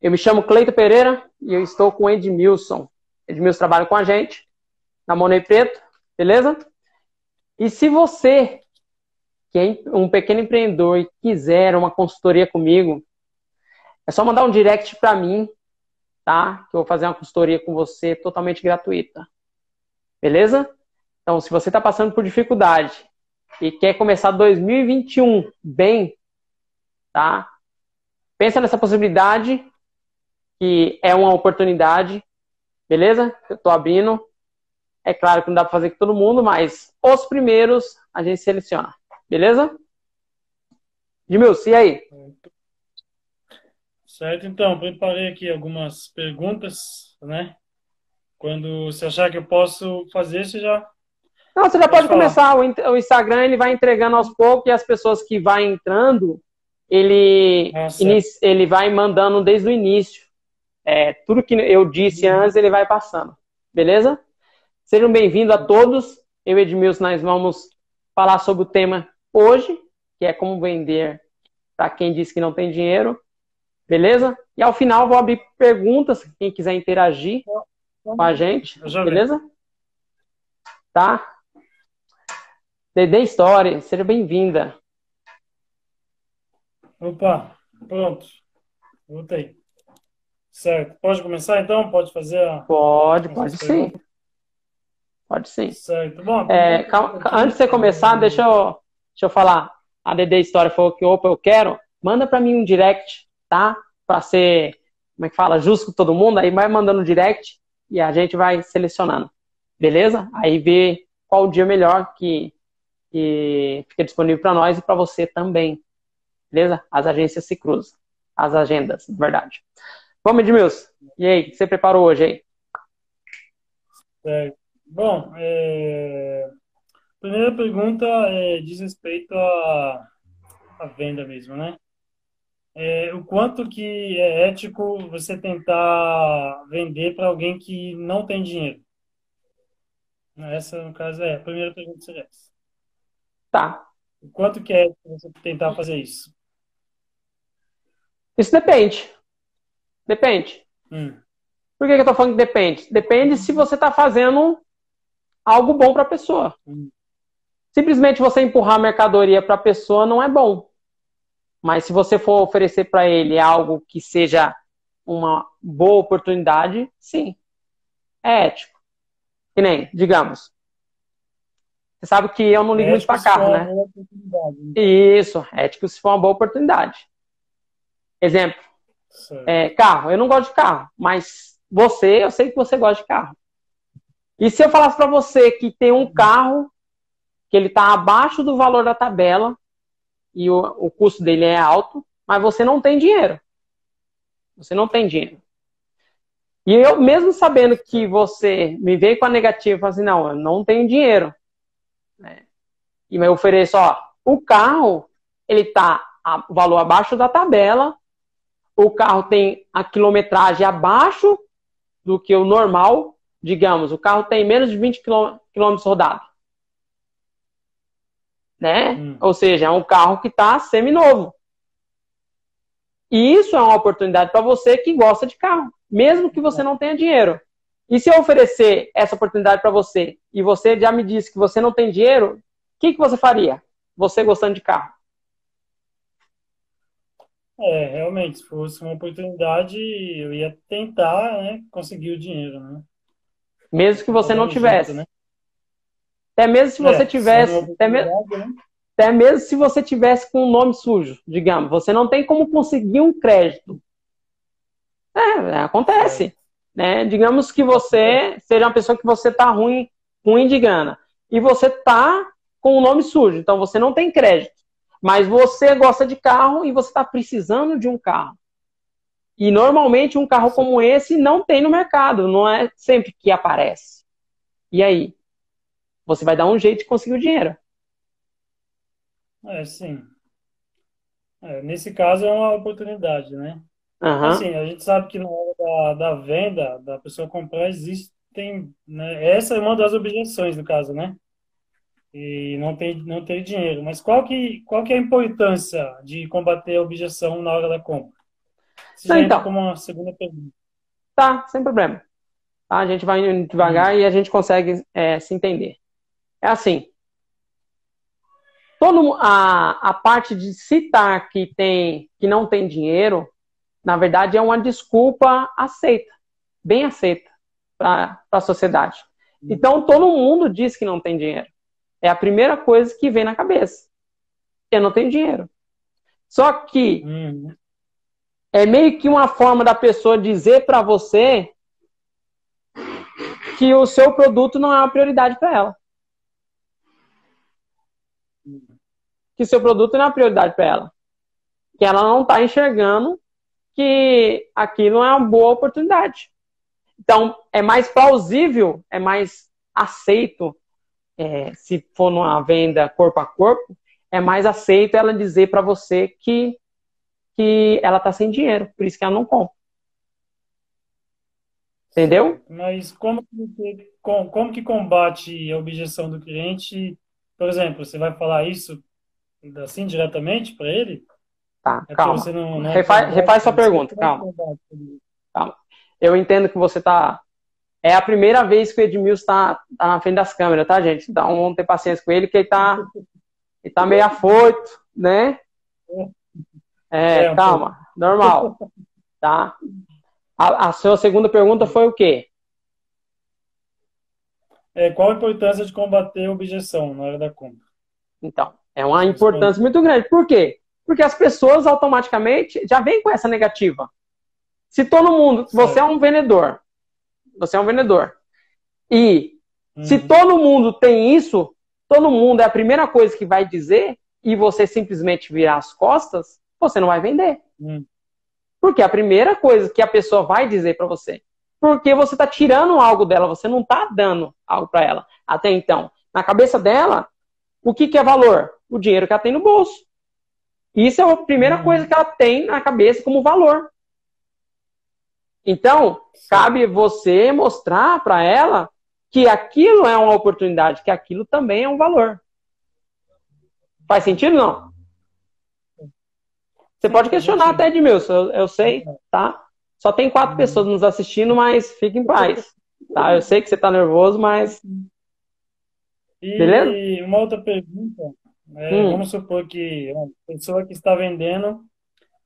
Eu me chamo Cleito Pereira e eu estou com o Edmilson. Edmilson trabalha com a gente na Money Preto, beleza? E se você, que é um pequeno empreendedor e quiser uma consultoria comigo, é só mandar um direct para mim, tá? Que eu vou fazer uma consultoria com você totalmente gratuita. Beleza? Então, se você está passando por dificuldade e quer começar 2021 bem, tá? Pensa nessa possibilidade que é uma oportunidade, beleza? Eu estou abrindo. É claro que não dá para fazer com todo mundo, mas os primeiros a gente seleciona, beleza? Edmilson, e aí? Certo, então, preparei aqui algumas perguntas, né? Quando você achar que eu posso fazer, você já. Não, você já pode, pode começar. O Instagram ele vai entregando aos poucos e as pessoas que vai entrando, ele, ah, ele vai mandando desde o início. É, tudo que eu disse antes, ele vai passando. Beleza? Sejam bem-vindos a todos. Eu e Edmilson, nós vamos falar sobre o tema hoje, que é como vender para quem diz que não tem dinheiro. Beleza? E ao final vou abrir perguntas, quem quiser interagir com a gente. Beleza? Tá? Dedê História, seja bem-vinda. Opa, pronto. Voltei. Certo. Pode começar então? Pode fazer a. Pode, pode sim. Pode sim. Certo. Bom, é, calma, antes de você começar, deixa eu, deixa eu falar. A DD História falou que, opa, eu quero. Manda para mim um direct, tá? Para ser, como é que fala, justo com todo mundo. Aí vai mandando um direct e a gente vai selecionando. Beleza? Aí vê qual o dia melhor que, que fica disponível para nós e para você também. Beleza? As agências se cruzam. As agendas, na verdade. Vamos, Edmilson. E aí, o que você preparou hoje aí? É, bom, é... primeira pergunta é, diz respeito à, à venda mesmo, né? É, o quanto que é ético você tentar vender para alguém que não tem dinheiro? Essa, no caso, é a primeira pergunta seria essa. Tá. O quanto que é ético você tentar fazer isso? Isso depende. Depende. Hum. Por que, que eu tô falando que depende? Depende se você está fazendo algo bom para a pessoa. Hum. Simplesmente você empurrar a mercadoria para a pessoa não é bom. Mas se você for oferecer para ele algo que seja uma boa oportunidade, sim. É ético. Que nem, digamos. Você sabe que eu não ligo muito para carro, né? né? Isso, ético se for uma boa oportunidade. Exemplo, é, carro, eu não gosto de carro, mas você, eu sei que você gosta de carro. E se eu falasse para você que tem um carro que ele está abaixo do valor da tabela e o, o custo dele é alto, mas você não tem dinheiro. Você não tem dinheiro. E eu, mesmo sabendo que você me veio com a negativa, assim, não, eu não tenho dinheiro. Né? E eu ofereço, ó, o carro, ele tá a, valor abaixo da tabela, o carro tem a quilometragem abaixo do que o normal, digamos, o carro tem menos de 20 quilômetros rodados. Né? Hum. Ou seja, é um carro que está semi-novo. E isso é uma oportunidade para você que gosta de carro, mesmo que você não tenha dinheiro. E se eu oferecer essa oportunidade para você e você já me disse que você não tem dinheiro, o que, que você faria? Você gostando de carro? É, realmente, se fosse uma oportunidade, eu ia tentar, né, conseguir o dinheiro, né? Mesmo que você não tivesse. Né? Até mesmo se você é, tivesse, até, me... né? até mesmo se você tivesse com um nome sujo, digamos, você não tem como conseguir um crédito. É, acontece, é. né? Digamos que você seja uma pessoa que você tá ruim, ruim de grana, e você tá com o um nome sujo, então você não tem crédito. Mas você gosta de carro e você está precisando de um carro. E normalmente um carro como esse não tem no mercado, não é sempre que aparece. E aí? Você vai dar um jeito de conseguir o dinheiro. É, sim. É, nesse caso é uma oportunidade, né? Uhum. Assim, a gente sabe que na hora da, da venda, da pessoa comprar, existem. Né? Essa é uma das objeções do caso, né? E não tem não ter dinheiro. Mas qual que qual que é a importância de combater a objeção na hora da compra? Não, então. como uma segunda pergunta. Tá, sem problema. Tá? A gente vai indo devagar hum. e a gente consegue é, se entender. É assim. Todo, a, a parte de citar que, tem, que não tem dinheiro, na verdade, é uma desculpa aceita, bem aceita para a sociedade. Hum. Então, todo mundo diz que não tem dinheiro. É a primeira coisa que vem na cabeça. Eu não tenho dinheiro. Só que hum. é meio que uma forma da pessoa dizer para você que o seu produto não é uma prioridade para ela. Que o seu produto não é uma prioridade para ela. Que ela não está enxergando que aquilo é uma boa oportunidade. Então, é mais plausível, é mais aceito, é, se for numa venda corpo a corpo, é mais aceito ela dizer para você que, que ela está sem dinheiro, por isso que ela não compra. Entendeu? Mas como que, como, como que combate a objeção do cliente? Por exemplo, você vai falar isso assim diretamente para ele? Tá, é calma. Não, não é refaz, refaz sua pergunta, calma. calma. Eu entendo que você está é a primeira vez que o Edmilson está tá na frente das câmeras, tá, gente? Então vamos ter paciência com ele, que ele está ele tá meio afoito, né? É, é calma, normal. Tá? A, a, sua segunda pergunta foi o quê? É, qual a importância de combater a objeção na hora da compra? Então, é uma importância muito grande. Por quê? Porque as pessoas automaticamente já vêm com essa negativa. Se todo mundo, você é um vendedor, você é um vendedor. E uhum. se todo mundo tem isso, todo mundo é a primeira coisa que vai dizer e você simplesmente virar as costas, você não vai vender. Uhum. Porque é a primeira coisa que a pessoa vai dizer para você. Porque você está tirando algo dela, você não está dando algo para ela. Até então, na cabeça dela, o que, que é valor? O dinheiro que ela tem no bolso. Isso é a primeira uhum. coisa que ela tem na cabeça como valor. Então, cabe você mostrar para ela que aquilo é uma oportunidade, que aquilo também é um valor. Faz sentido não? Você pode questionar até de meu, eu, eu sei, tá? Só tem quatro uhum. pessoas nos assistindo, mas fique em paz. Tá? Eu sei que você está nervoso, mas. E Beleza? uma outra pergunta. É, hum. Vamos supor que uma pessoa que está vendendo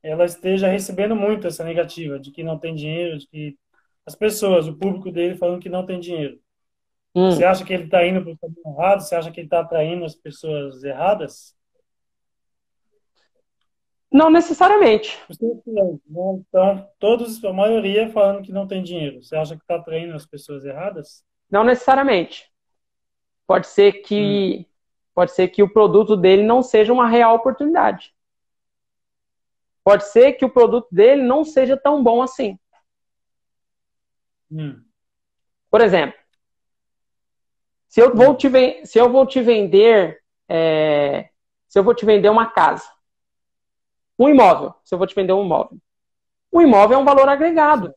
ela esteja recebendo muito essa negativa de que não tem dinheiro, de que as pessoas, o público dele falando que não tem dinheiro. Hum. Você acha que ele está indo para o caminho errado? Você acha que ele está atraindo as pessoas erradas? Não necessariamente. Né? Então, todos, a maioria falando que não tem dinheiro. Você acha que está atraindo as pessoas erradas? Não necessariamente. Pode ser que hum. pode ser que o produto dele não seja uma real oportunidade. Pode ser que o produto dele não seja tão bom assim. Hum. Por exemplo, se eu vou te, se eu vou te vender, é, se eu vou te vender uma casa, um imóvel, se eu vou te vender um imóvel, o imóvel é um valor agregado.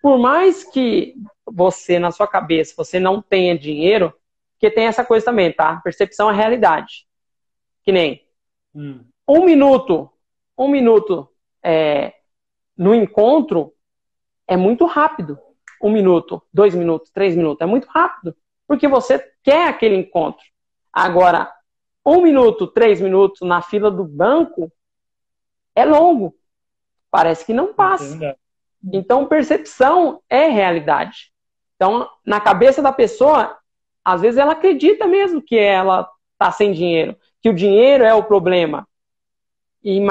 Por mais que você, na sua cabeça, você não tenha dinheiro, porque tem essa coisa também, tá? Percepção é realidade. Que nem hum um minuto, um minuto é, no encontro é muito rápido. Um minuto, dois minutos, três minutos, é muito rápido. Porque você quer aquele encontro. Agora, um minuto, três minutos na fila do banco é longo. Parece que não passa. Então, percepção é realidade. Então, na cabeça da pessoa, às vezes ela acredita mesmo que ela está sem dinheiro, que o dinheiro é o problema e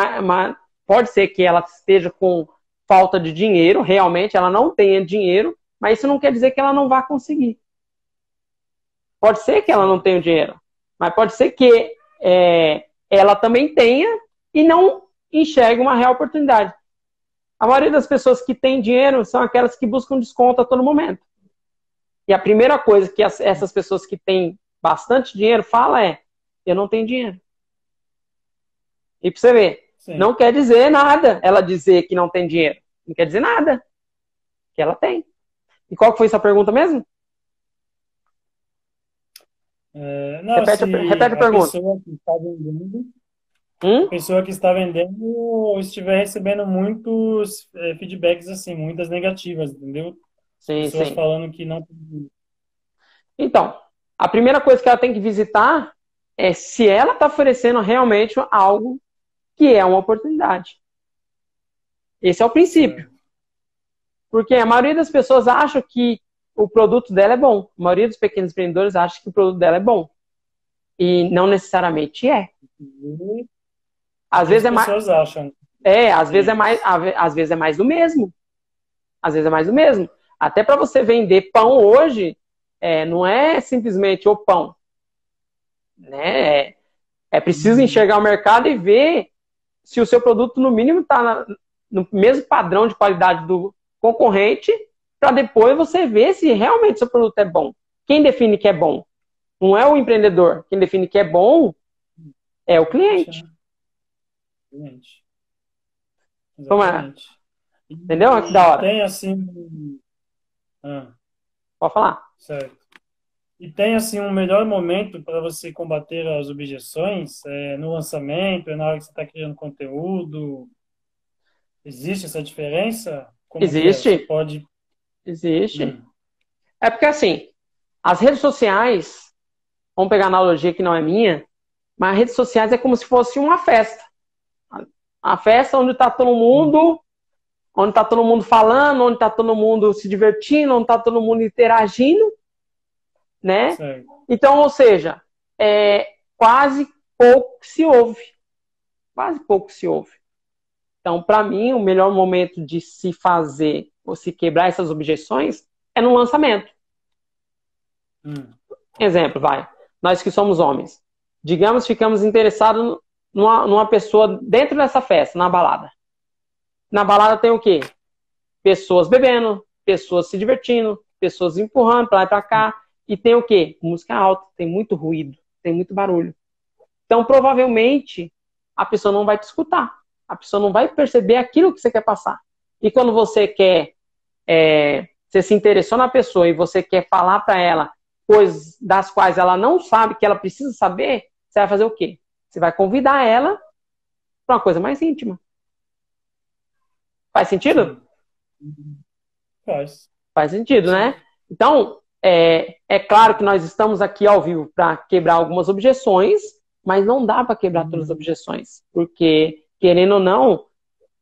pode ser que ela esteja com falta de dinheiro, realmente ela não tenha dinheiro, mas isso não quer dizer que ela não vá conseguir. Pode ser que ela não tenha dinheiro, mas pode ser que é, ela também tenha e não enxergue uma real oportunidade. A maioria das pessoas que têm dinheiro são aquelas que buscam desconto a todo momento. E a primeira coisa que as, essas pessoas que têm bastante dinheiro falam é: eu não tenho dinheiro. E pra você ver, Sim. não quer dizer nada ela dizer que não tem dinheiro. Não quer dizer nada. Que ela tem. E qual foi essa pergunta mesmo? É, não, repete, a, repete a, a pergunta. Pessoa que está vendendo, hum? a pessoa que está vendendo estiver recebendo muitos é, feedbacks assim, muitas negativas, entendeu? Sim, Pessoas sim. falando que não. Então, a primeira coisa que ela tem que visitar é se ela está oferecendo realmente algo que é uma oportunidade. Esse é o princípio. Porque a maioria das pessoas acha que o produto dela é bom. A maioria dos pequenos empreendedores acha que o produto dela é bom. E não necessariamente é. Às As vezes é mais. acham. É, às vezes é mais, às vezes é mais do mesmo. Às vezes é mais do mesmo. Até para você vender pão hoje, é, não é simplesmente o pão. Né? É, é preciso uhum. enxergar o mercado e ver se o seu produto, no mínimo, está no mesmo padrão de qualidade do concorrente, para depois você ver se realmente seu produto é bom. Quem define que é bom? Não é o empreendedor. Quem define que é bom é o cliente. Cliente. Como é? Entendeu? Que da hora. Tem assim. Ah. Pode falar. Certo. E tem assim um melhor momento para você combater as objeções é no lançamento, é na hora que você está criando conteúdo. Existe essa diferença? Como é? Existe. pode. Existe. Hum. É porque assim, as redes sociais, vamos pegar a analogia que não é minha, mas as redes sociais é como se fosse uma festa. A festa onde está todo mundo, onde está todo mundo falando, onde está todo mundo se divertindo, onde está todo mundo interagindo né? Certo. Então, ou seja, é, quase pouco se ouve. Quase pouco se ouve. Então, para mim, o melhor momento de se fazer ou se quebrar essas objeções é no lançamento. Hum. Exemplo, vai. Nós que somos homens. Digamos, ficamos interessados numa, numa pessoa dentro dessa festa, na balada. Na balada tem o quê? Pessoas bebendo, pessoas se divertindo, pessoas empurrando para lá e para cá. E tem o quê? Música alta, tem muito ruído, tem muito barulho. Então, provavelmente, a pessoa não vai te escutar. A pessoa não vai perceber aquilo que você quer passar. E quando você quer, é, você se interessou na pessoa e você quer falar para ela coisas das quais ela não sabe que ela precisa saber, você vai fazer o quê? Você vai convidar ela para uma coisa mais íntima. Faz sentido? Faz. Faz sentido, né? Então, é, é claro que nós estamos aqui ao vivo para quebrar algumas objeções, mas não dá para quebrar todas as objeções, porque, querendo ou não,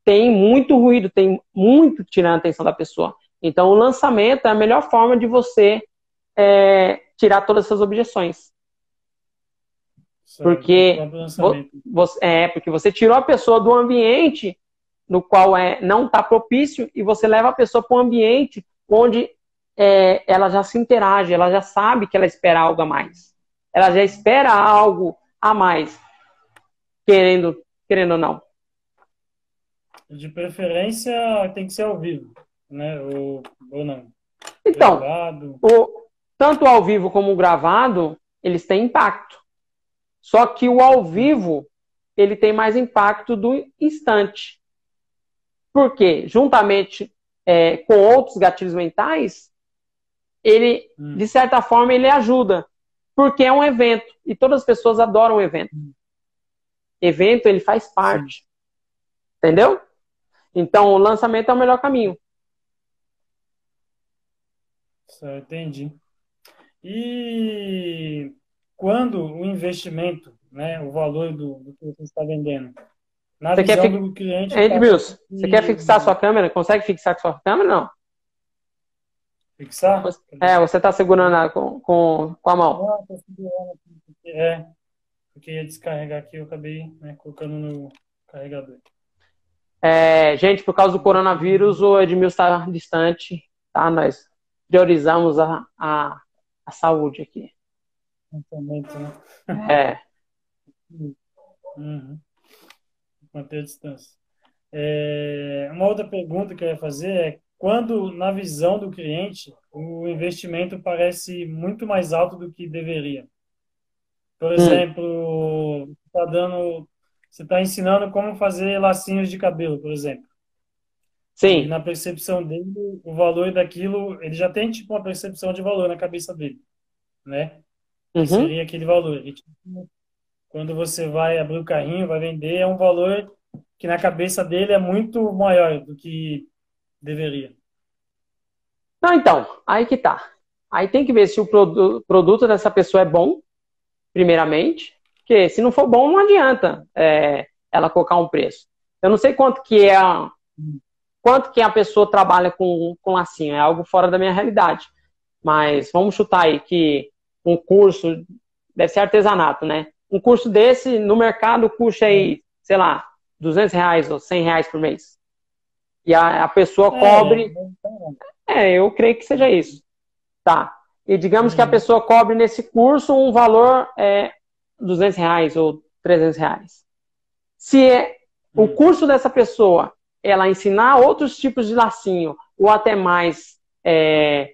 tem muito ruído, tem muito tirando a atenção da pessoa. Então, o lançamento é a melhor forma de você é, tirar todas essas objeções. porque você, é porque você tirou a pessoa do ambiente no qual é, não está propício e você leva a pessoa para um ambiente onde é, ela já se interage, ela já sabe que ela espera algo a mais. Ela já espera algo a mais, querendo, querendo ou não. De preferência tem que ser ao vivo, né? Ou, ou não. Então, o, tanto ao vivo como o gravado, eles têm impacto. Só que o ao vivo, ele tem mais impacto do instante. Por quê? Juntamente é, com outros gatilhos mentais, ele, hum. de certa forma, ele ajuda. Porque é um evento. E todas as pessoas adoram o evento. Hum. Evento, ele faz parte. Sim. Entendeu? Então, o lançamento é o melhor caminho. Só entendi. E quando o investimento, né, o valor do, do que você está vendendo, na você visão quer do cliente... Ei, tá... você quer fixar sua câmera? Consegue fixar sua câmera não? Fixar? É, você está segurando com, com, com a mão. Estou segurando aqui. É, porque ia descarregar aqui, eu acabei né, colocando no carregador. É, gente, por causa do coronavírus, o Edmilson está distante, tá? Nós priorizamos a, a, a saúde aqui. né? É. Uhum. Manter a distância. É, uma outra pergunta que eu ia fazer é quando, na visão do cliente, o investimento parece muito mais alto do que deveria. Por hum. exemplo, hum. tá dando, você está ensinando como fazer lacinhos de cabelo, por exemplo. Sim. E na percepção dele, o valor daquilo, ele já tem tipo uma percepção de valor na cabeça dele, né? Uhum. Seria aquele valor. E, tipo, quando você vai abrir o carrinho, vai vender, é um valor que na cabeça dele é muito maior do que deveria. Não, então, aí que tá. Aí tem que ver se o produto dessa pessoa é bom, primeiramente, porque se não for bom, não adianta é, ela colocar um preço. Eu não sei quanto que é a, quanto que a pessoa trabalha com, com lacinho, é algo fora da minha realidade. Mas vamos chutar aí que um curso deve ser artesanato, né? Um curso desse no mercado custa aí, sei lá, 200 reais ou 100 reais por mês. E a, a pessoa é, cobre. É, eu creio que seja isso. Tá. E digamos que a uhum. pessoa cobre nesse curso um valor é, 200 reais ou 300 reais. Se é, o uhum. curso dessa pessoa ela ensinar outros tipos de lacinho, ou até mais, é,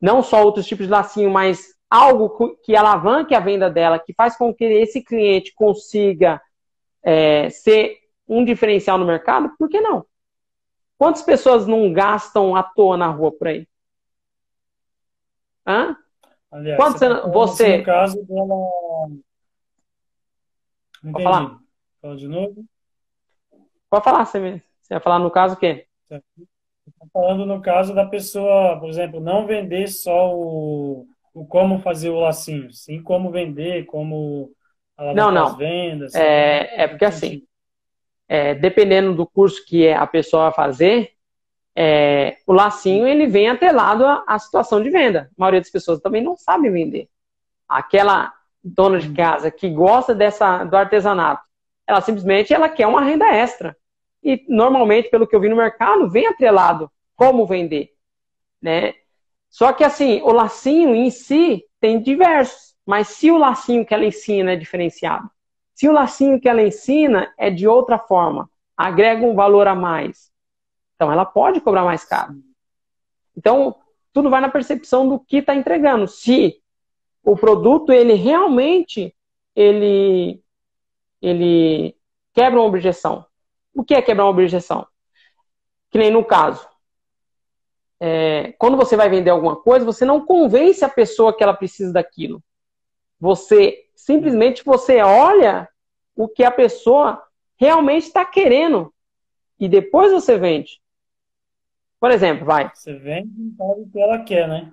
não só outros tipos de lacinho, mas algo que alavanque a venda dela, que faz com que esse cliente consiga é, ser um diferencial no mercado, por que não? Quantas pessoas não gastam à toa na rua por aí? Hã? Aliás, Quantos você... Tá você... No caso dela... Não Pode falar? Fala de novo. Pode falar, você, você vai falar no caso o quê? Estou falando no caso da pessoa, por exemplo, não vender só o, o como fazer o lacinho, sim como vender, como não, não. as vendas. É, é porque assim, é, dependendo do curso que a pessoa vai fazer, é, o lacinho ele vem atrelado à, à, situação de venda. A maioria das pessoas também não sabe vender. Aquela dona de casa que gosta dessa do artesanato, ela simplesmente ela quer uma renda extra. E normalmente, pelo que eu vi no mercado, vem atrelado como vender, né? Só que assim, o lacinho em si tem diversos, mas se o lacinho que ela ensina é diferenciado, se o lacinho que ela ensina é de outra forma, agrega um valor a mais, então ela pode cobrar mais caro. Então, tudo vai na percepção do que está entregando. Se o produto ele realmente ele ele quebra uma objeção. O que é quebrar uma objeção? Que nem no caso. É, quando você vai vender alguma coisa, você não convence a pessoa que ela precisa daquilo. Você simplesmente você olha o que a pessoa realmente está querendo e depois você vende. Por exemplo, vai. Você vende o que ela quer, né?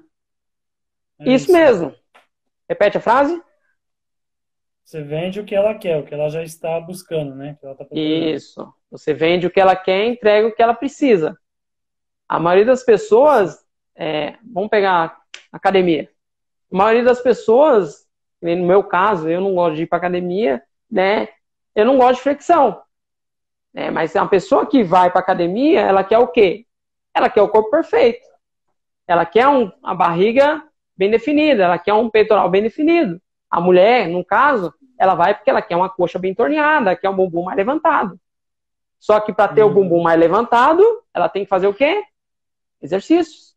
É isso, isso mesmo. Repete a frase. Você vende o que ela quer, o que ela já está buscando, né? Tá isso. Você vende o que ela quer e entrega o que ela precisa. A maioria das pessoas, é, vamos pegar academia. A maioria das pessoas no meu caso, eu não gosto de ir para academia, né? Eu não gosto de flexão. Né? Mas uma pessoa que vai para academia, ela quer o quê? Ela quer o corpo perfeito. Ela quer um, a barriga bem definida, ela quer um peitoral bem definido. A mulher, no caso, ela vai porque ela quer uma coxa bem torneada, quer um bumbum mais levantado. Só que para ter o bumbum mais levantado, ela tem que fazer o quê? Exercícios.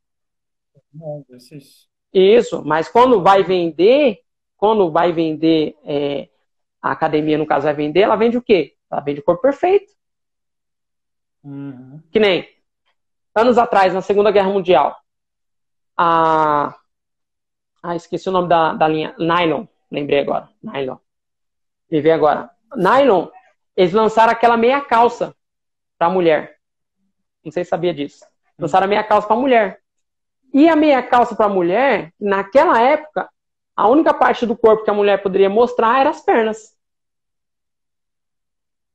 exercício. Isso, mas quando vai vender, quando vai vender, é, a academia, no caso, vai vender, ela vende o quê? Ela vende o corpo perfeito. Uhum. Que nem anos atrás, na Segunda Guerra Mundial, a. Ah, esqueci o nome da, da linha. Nylon, lembrei agora. Nylon. Vê agora. Nylon, eles lançaram aquela meia calça para mulher. Não sei se sabia disso. Lançaram a meia calça para mulher. E a meia calça para mulher, naquela época, a única parte do corpo que a mulher poderia mostrar era as pernas.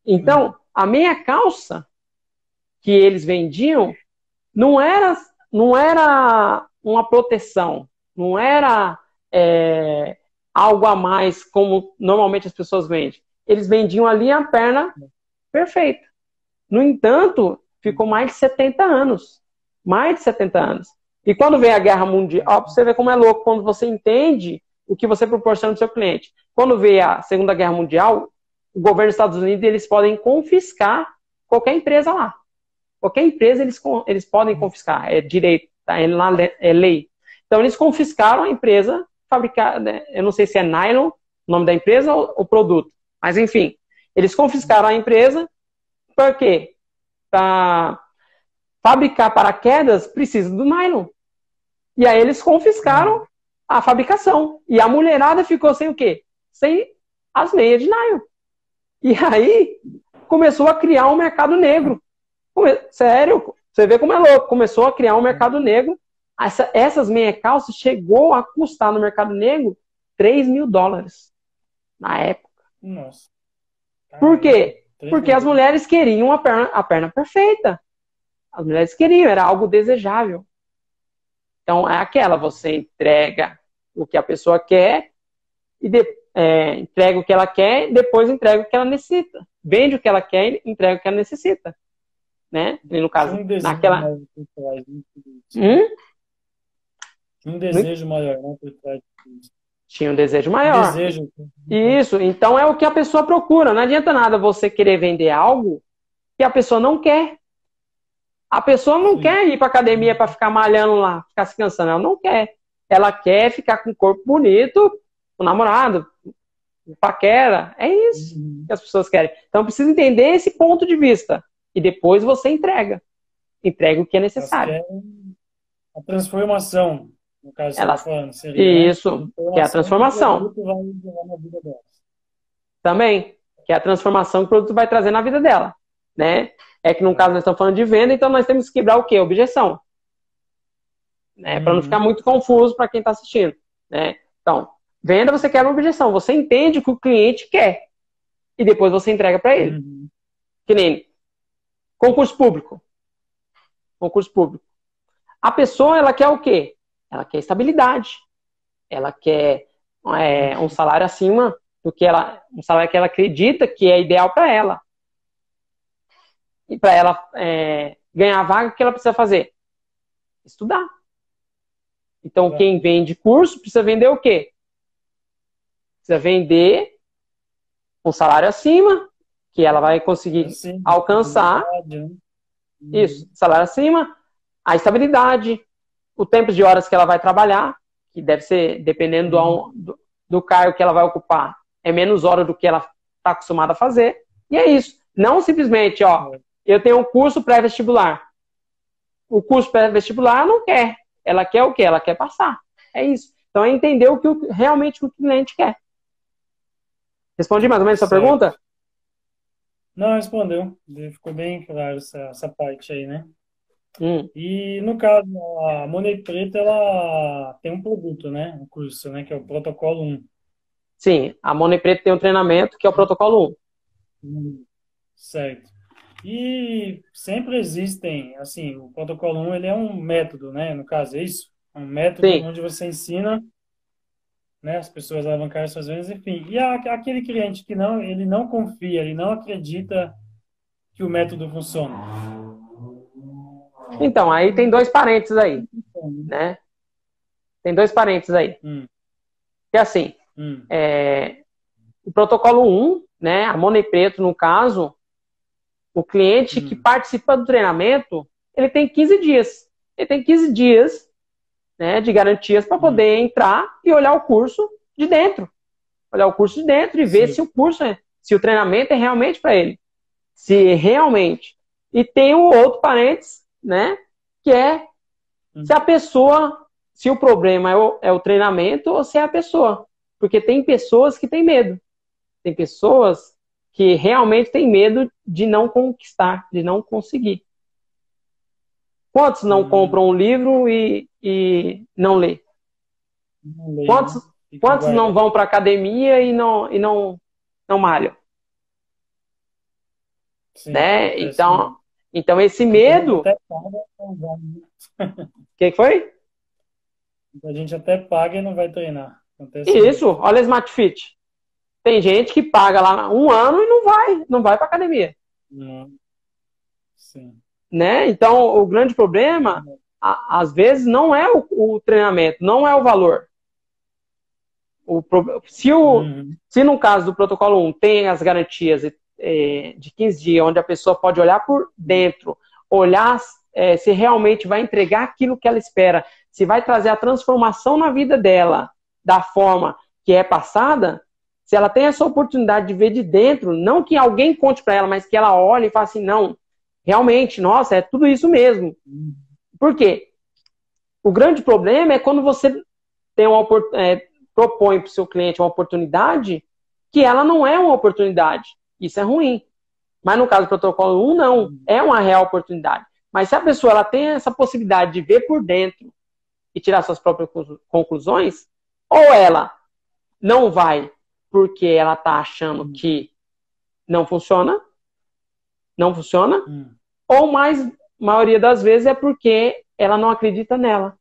Então, a meia calça que eles vendiam não era, não era uma proteção, não era é, algo a mais como normalmente as pessoas vendem. Eles vendiam ali a perna perfeita. No entanto, ficou mais de 70 anos. Mais de 70 anos. E quando vem a guerra mundial, ó, você vê como é louco, quando você entende o que você proporciona ao seu cliente. Quando vê a Segunda Guerra Mundial, o governo dos Estados Unidos eles podem confiscar qualquer empresa lá. Qualquer empresa eles, eles podem confiscar, é direito, tá? é, lá, é lei. Então eles confiscaram a empresa fabricada, né? eu não sei se é nylon, o nome da empresa ou o produto, mas enfim, eles confiscaram a empresa, por quê? Para fabricar paraquedas precisa do nylon. E aí eles confiscaram a fabricação. E a mulherada ficou sem o quê? Sem as meias de nylon. E aí começou a criar um mercado negro. Sério, você vê como é louco. Começou a criar um mercado negro. Essa, essas meia calças chegou a custar no mercado negro 3 mil dólares na época. Nossa. Por quê? Porque as mulheres queriam a perna, a perna perfeita. As mulheres queriam, era algo desejável. Então é aquela, você entrega o que a pessoa quer e de, é, entrega o que ela quer, depois entrega o que ela necessita. Vende o que ela quer e entrega o que ela necessita. Né? E no caso, um naquela. Né, hum? Um desejo maior, né? Por trás disso. Tinha um desejo maior. Desejo. Isso, então é o que a pessoa procura. Não adianta nada você querer vender algo que a pessoa não quer. A pessoa não Sim. quer ir para academia para ficar malhando lá, ficar se cansando. Ela não quer. Ela quer ficar com o corpo bonito, o namorado, paquera. É isso uhum. que as pessoas querem. Então precisa entender esse ponto de vista. E depois você entrega. Entrega o que é necessário. A transformação no caso, ela... falando, seria? Isso, que é a transformação. Também, que é a transformação que o produto vai trazer na vida dela, né? É que no caso nós estamos falando de venda, então nós temos que quebrar o quê? Objeção. Né? Para não uhum. ficar muito confuso para quem está assistindo, né? Então, venda você quer uma objeção, você entende o que o cliente quer e depois você entrega para ele. Uhum. Que nem concurso público. Concurso público. A pessoa, ela quer o quê? Ela quer estabilidade. Ela quer é, um salário acima do que ela, um salário que ela acredita que é ideal para ela. E para ela é, ganhar a vaga, o que ela precisa fazer? Estudar. Então, é. quem vende curso precisa vender o quê? Precisa vender um salário acima, que ela vai conseguir Sim, alcançar. Né? Isso, salário acima, a estabilidade, o tempo de horas que ela vai trabalhar, que deve ser, dependendo do, uhum. do, do cargo que ela vai ocupar, é menos hora do que ela está acostumada a fazer. E é isso. Não simplesmente, ó, eu tenho um curso pré-vestibular. O curso pré-vestibular não quer. Ela quer o quê? Ela quer passar. É isso. Então é entender o que o, realmente o cliente quer. Respondi mais ou menos essa pergunta? Não, respondeu. Ficou bem claro essa, essa parte aí, né? Hum. E no caso, a Money Preta, ela tem um produto, né? Um curso, né? Que é o Protocolo 1. Sim, a Money Preta tem um treinamento que é o Protocolo 1. Hum, certo. E sempre existem, assim, o Protocolo 1, ele é um método, né? No caso, é isso? É um método Sim. onde você ensina né, as pessoas a alavancar suas vendas, enfim. E a, aquele cliente que não, ele não confia, ele não acredita que o método funciona então, aí tem dois parênteses aí, né? Tem dois parênteses aí. Hum. Que assim, hum. é, o protocolo 1, né, a Money Preto, no caso, o cliente hum. que participa do treinamento, ele tem 15 dias. Ele tem 15 dias né, de garantias para poder hum. entrar e olhar o curso de dentro. Olhar o curso de dentro e ver Sim. se o curso, é, se o treinamento é realmente para ele. Se realmente. E tem o outro parênteses, né? Que é se a pessoa, se o problema é o, é o treinamento ou se é a pessoa. Porque tem pessoas que têm medo. Tem pessoas que realmente têm medo de não conquistar, de não conseguir. Quantos não hum. compram um livro e, e não lê? Não lê quantos né? quantos não vão para academia e não, e não, não malham? Sim, né? Então, então, esse medo. O que foi? A gente até paga e não vai treinar. Isso, olha Smart Fit. Tem gente que paga lá um ano e não vai, não vai para academia. Não. Sim. Né? Então, o grande problema, a, às vezes, não é o, o, treinamento, não é o valor. O, se, o, uhum. se no caso do protocolo 1 tem as garantias é, de 15 dias, onde a pessoa pode olhar por dentro, olhar é, se realmente vai entregar aquilo que ela espera, se vai trazer a transformação na vida dela da forma que é passada, se ela tem essa oportunidade de ver de dentro, não que alguém conte para ela, mas que ela olhe e fale assim, não, realmente, nossa, é tudo isso mesmo. Por quê? O grande problema é quando você tem uma, é, propõe para o seu cliente uma oportunidade que ela não é uma oportunidade. Isso é ruim. Mas no caso do protocolo 1, não. É uma real oportunidade. Mas se a pessoa ela tem essa possibilidade de ver por dentro e tirar suas próprias conclusões, ou ela não vai porque ela está achando hum. que não funciona, não funciona, hum. ou mais, maioria das vezes é porque ela não acredita nela.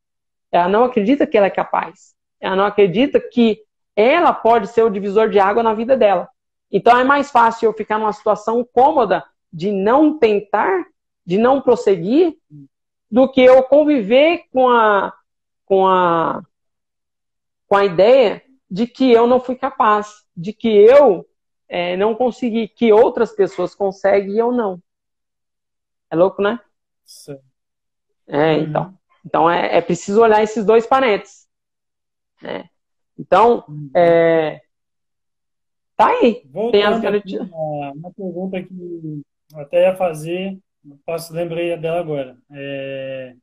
Ela não acredita que ela é capaz. Ela não acredita que ela pode ser o divisor de água na vida dela. Então é mais fácil eu ficar numa situação cômoda de não tentar, de não prosseguir, do que eu conviver com a, com a, com a ideia de que eu não fui capaz, de que eu é, não consegui, que outras pessoas conseguem e eu não. É louco, né? Sim. É, uhum. então. Então é, é, preciso olhar esses dois parênteses. Né? Então, uhum. é, tá aí. Voltando Tem as garantias. Uma, uma pergunta que eu até ia fazer, posso lembrei dela agora. É,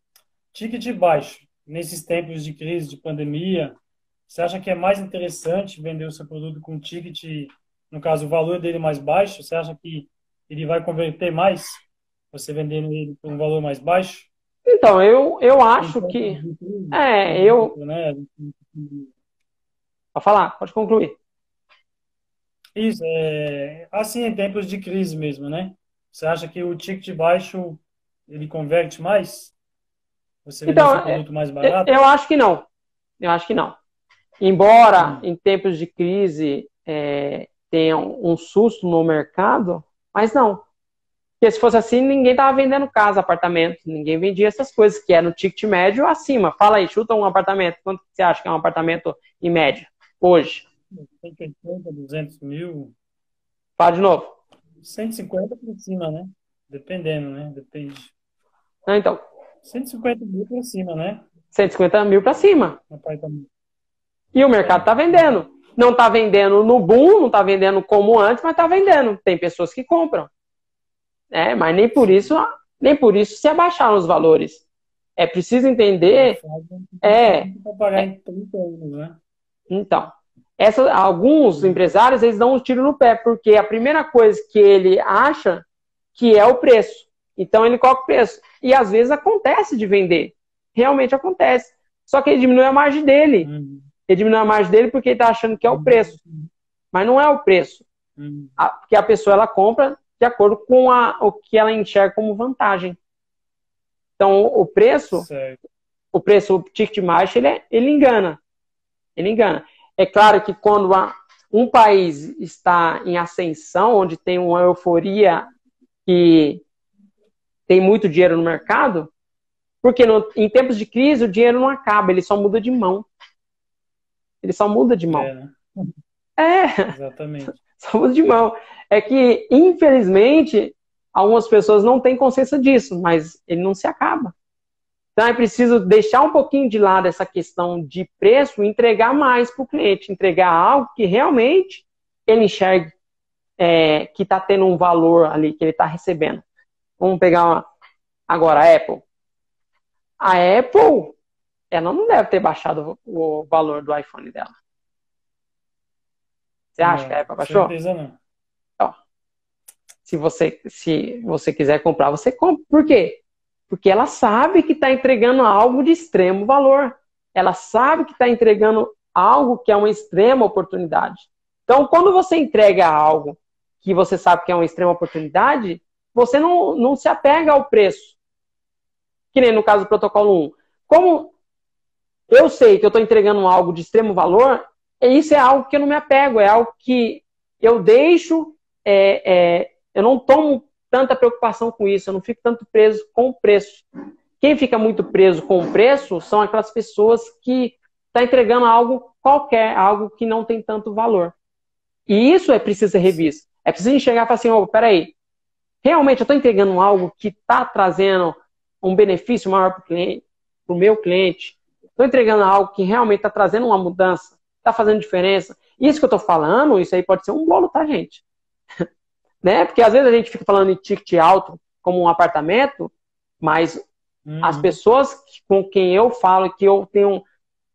ticket baixo, nesses tempos de crise, de pandemia, você acha que é mais interessante vender o seu produto com ticket, no caso, o valor dele mais baixo? Você acha que ele vai converter mais você vendendo ele por um valor mais baixo? Então, eu, eu acho então, que. É, eu. Né? Pode falar, pode concluir. Isso, é, assim, em tempos de crise mesmo, né? Você acha que o ticket baixo ele converte mais? Você então, vende um produto mais barato? Eu acho que não. Eu acho que não. Embora hum. em tempos de crise é, tenha um susto no mercado, mas não. Porque se fosse assim, ninguém tava vendendo casa, apartamento, ninguém vendia essas coisas, que é no ticket médio acima. Fala aí, chuta um apartamento. Quanto você acha que é um apartamento em média hoje? 150, 200 mil. Fala de novo. 150 por cima, né? Dependendo, né? Depende. Ah, então. 150 mil para cima, né? 150 mil para cima. Apartamento. E o mercado está vendendo. Não está vendendo no boom, não está vendendo como antes, mas está vendendo. Tem pessoas que compram. É, mas nem por isso, nem por isso se abaixaram os valores. É preciso entender. É. é né? Então, essa, alguns empresários eles dão um tiro no pé, porque a primeira coisa que ele acha que é o preço. Então ele coloca o preço. E às vezes acontece de vender. Realmente acontece. Só que ele diminui a margem dele. Uhum. Ele diminui a margem dele porque ele está achando que é o uhum. preço. Mas não é o preço. Uhum. A, porque a pessoa ela compra de acordo com a, o que ela enxerga como vantagem. Então, o preço, certo. o preço, o ticket baixo, ele, é, ele engana. Ele engana. É claro que quando um país está em ascensão, onde tem uma euforia que tem muito dinheiro no mercado, porque no, em tempos de crise o dinheiro não acaba, ele só muda de mão. Ele só muda de mão. É, né? é. Exatamente. Muda de mão. É que, infelizmente, algumas pessoas não têm consciência disso, mas ele não se acaba. Então é preciso deixar um pouquinho de lado essa questão de preço e entregar mais para o cliente, entregar algo que realmente ele enxergue é, que está tendo um valor ali que ele está recebendo. Vamos pegar uma, agora a Apple. A Apple ela não deve ter baixado o valor do iPhone dela. Você acha não, que a Apple baixou? Certeza não. Ó, se você, se você quiser comprar, você compra. Por quê? Porque ela sabe que está entregando algo de extremo valor. Ela sabe que está entregando algo que é uma extrema oportunidade. Então, quando você entrega algo que você sabe que é uma extrema oportunidade, você não, não se apega ao preço. Que nem no caso do protocolo 1. Como eu sei que eu estou entregando algo de extremo valor, isso é algo que eu não me apego, é algo que eu deixo, é, é, eu não tomo tanta preocupação com isso, eu não fico tanto preso com o preço. Quem fica muito preso com o preço são aquelas pessoas que estão tá entregando algo qualquer, algo que não tem tanto valor. E isso é preciso ser revisto. É preciso enxergar e falar assim, oh, peraí, realmente eu estou entregando algo que está trazendo um benefício maior para o meu cliente, Estou entregando algo que realmente está trazendo uma mudança, está fazendo diferença. Isso que eu estou falando, isso aí pode ser um bolo, tá, gente? né? Porque às vezes a gente fica falando em ticket alto como um apartamento, mas uhum. as pessoas com quem eu falo que eu tenho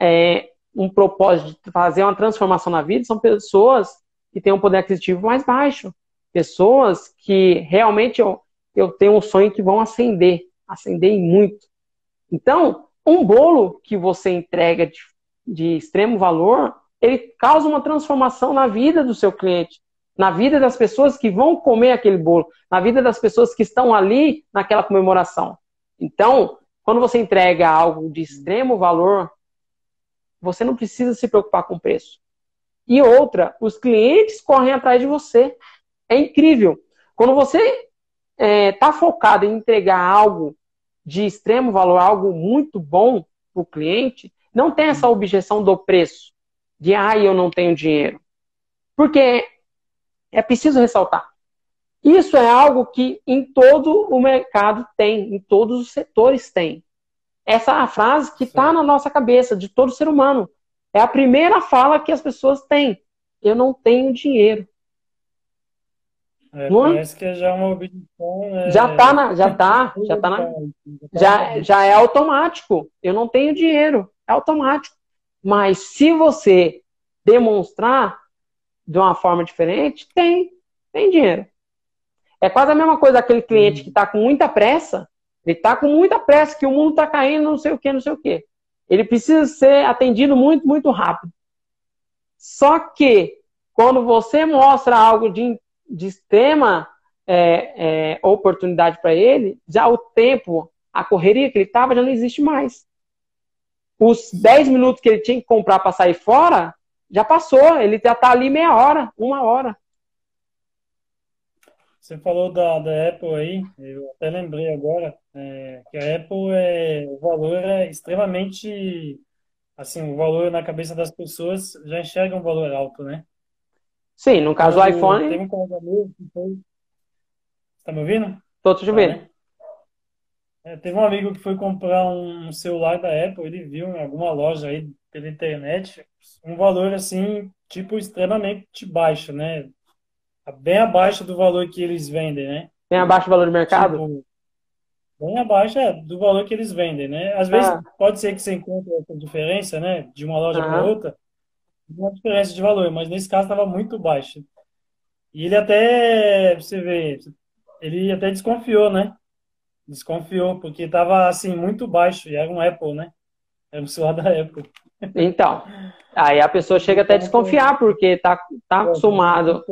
é, um propósito de fazer uma transformação na vida são pessoas que têm um poder aquisitivo mais baixo. Pessoas que realmente eu, eu tenho um sonho que vão ascender, ascender muito. Então, um bolo que você entrega de, de extremo valor, ele causa uma transformação na vida do seu cliente, na vida das pessoas que vão comer aquele bolo, na vida das pessoas que estão ali naquela comemoração. Então, quando você entrega algo de extremo valor, você não precisa se preocupar com o preço. E outra, os clientes correm atrás de você. É incrível. Quando você está é, tá focado em entregar algo de extremo valor, algo muito bom para o cliente, não tem essa objeção do preço, de ah, eu não tenho dinheiro. Porque é preciso ressaltar. Isso é algo que em todo o mercado tem, em todos os setores tem. Essa é a frase que está na nossa cabeça, de todo ser humano. É a primeira fala que as pessoas têm. Eu não tenho dinheiro. É? É? parece que é já uma objeção. É... Já está na, já tá, já tá na, já, já é automático. Eu não tenho dinheiro, é automático. Mas se você demonstrar de uma forma diferente, tem, tem dinheiro. É quase a mesma coisa aquele cliente que está com muita pressa ele está com muita pressa, que o mundo está caindo, não sei o que, não sei o que. Ele precisa ser atendido muito, muito rápido. Só que, quando você mostra algo de, de extrema é, é, oportunidade para ele, já o tempo, a correria que ele estava já não existe mais. Os 10 minutos que ele tinha que comprar para sair fora, já passou. Ele já está ali meia hora, uma hora. Você falou da, da Apple aí, eu até lembrei agora é, que a Apple é o valor é extremamente assim, o valor na cabeça das pessoas já enxerga um valor alto, né? Sim, no caso do iPhone. Tem um colega meu que foi. Tá me ouvindo? Tô te ouvindo. Tá, né? É, teve um amigo que foi comprar um celular da Apple, ele viu em alguma loja aí pela internet um valor assim, tipo, extremamente baixo, né? bem abaixo do valor que eles vendem, né? Bem abaixo do valor do mercado? Tipo, bem abaixo é, do valor que eles vendem, né? Às vezes ah. pode ser que você encontre essa diferença, né? De uma loja ah. para outra, uma diferença de valor, mas nesse caso estava muito baixo. E ele até, você vê, ele até desconfiou, né? Desconfiou, porque estava assim, muito baixo, e era um Apple, né? Era um celular da Apple. Então, aí a pessoa chega até a desconfiar, porque tá, tá acostumado.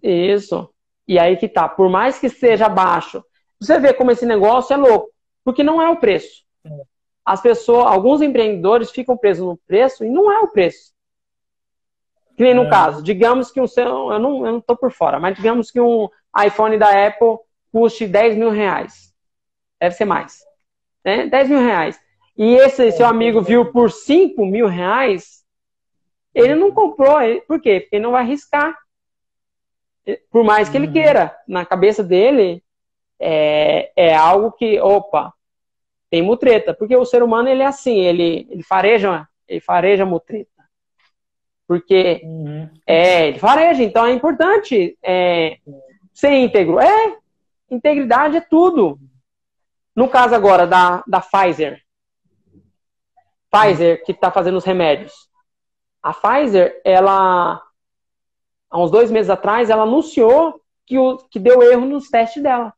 Isso. E aí que tá. Por mais que seja baixo, você vê como esse negócio é louco, porque não é o preço. As pessoas, alguns empreendedores ficam presos no preço e não é o preço. Que nem no é. caso, digamos que um eu não, eu não tô por fora, mas digamos que um iPhone da Apple custe 10 mil reais. Deve ser mais. Né? 10 mil reais e esse seu amigo viu por 5 mil reais, ele não comprou. Por quê? Porque ele não vai arriscar. Por mais que ele uhum. queira. Na cabeça dele, é, é algo que, opa, tem mutreta. Porque o ser humano, ele é assim, ele, ele fareja, ele fareja mutreta. Porque, uhum. é, ele fareja. Então é importante é, ser íntegro. É, integridade é tudo. No caso agora da, da Pfizer, Pfizer que está fazendo os remédios. A Pfizer, ela, há uns dois meses atrás, ela anunciou que, o, que deu erro nos testes dela.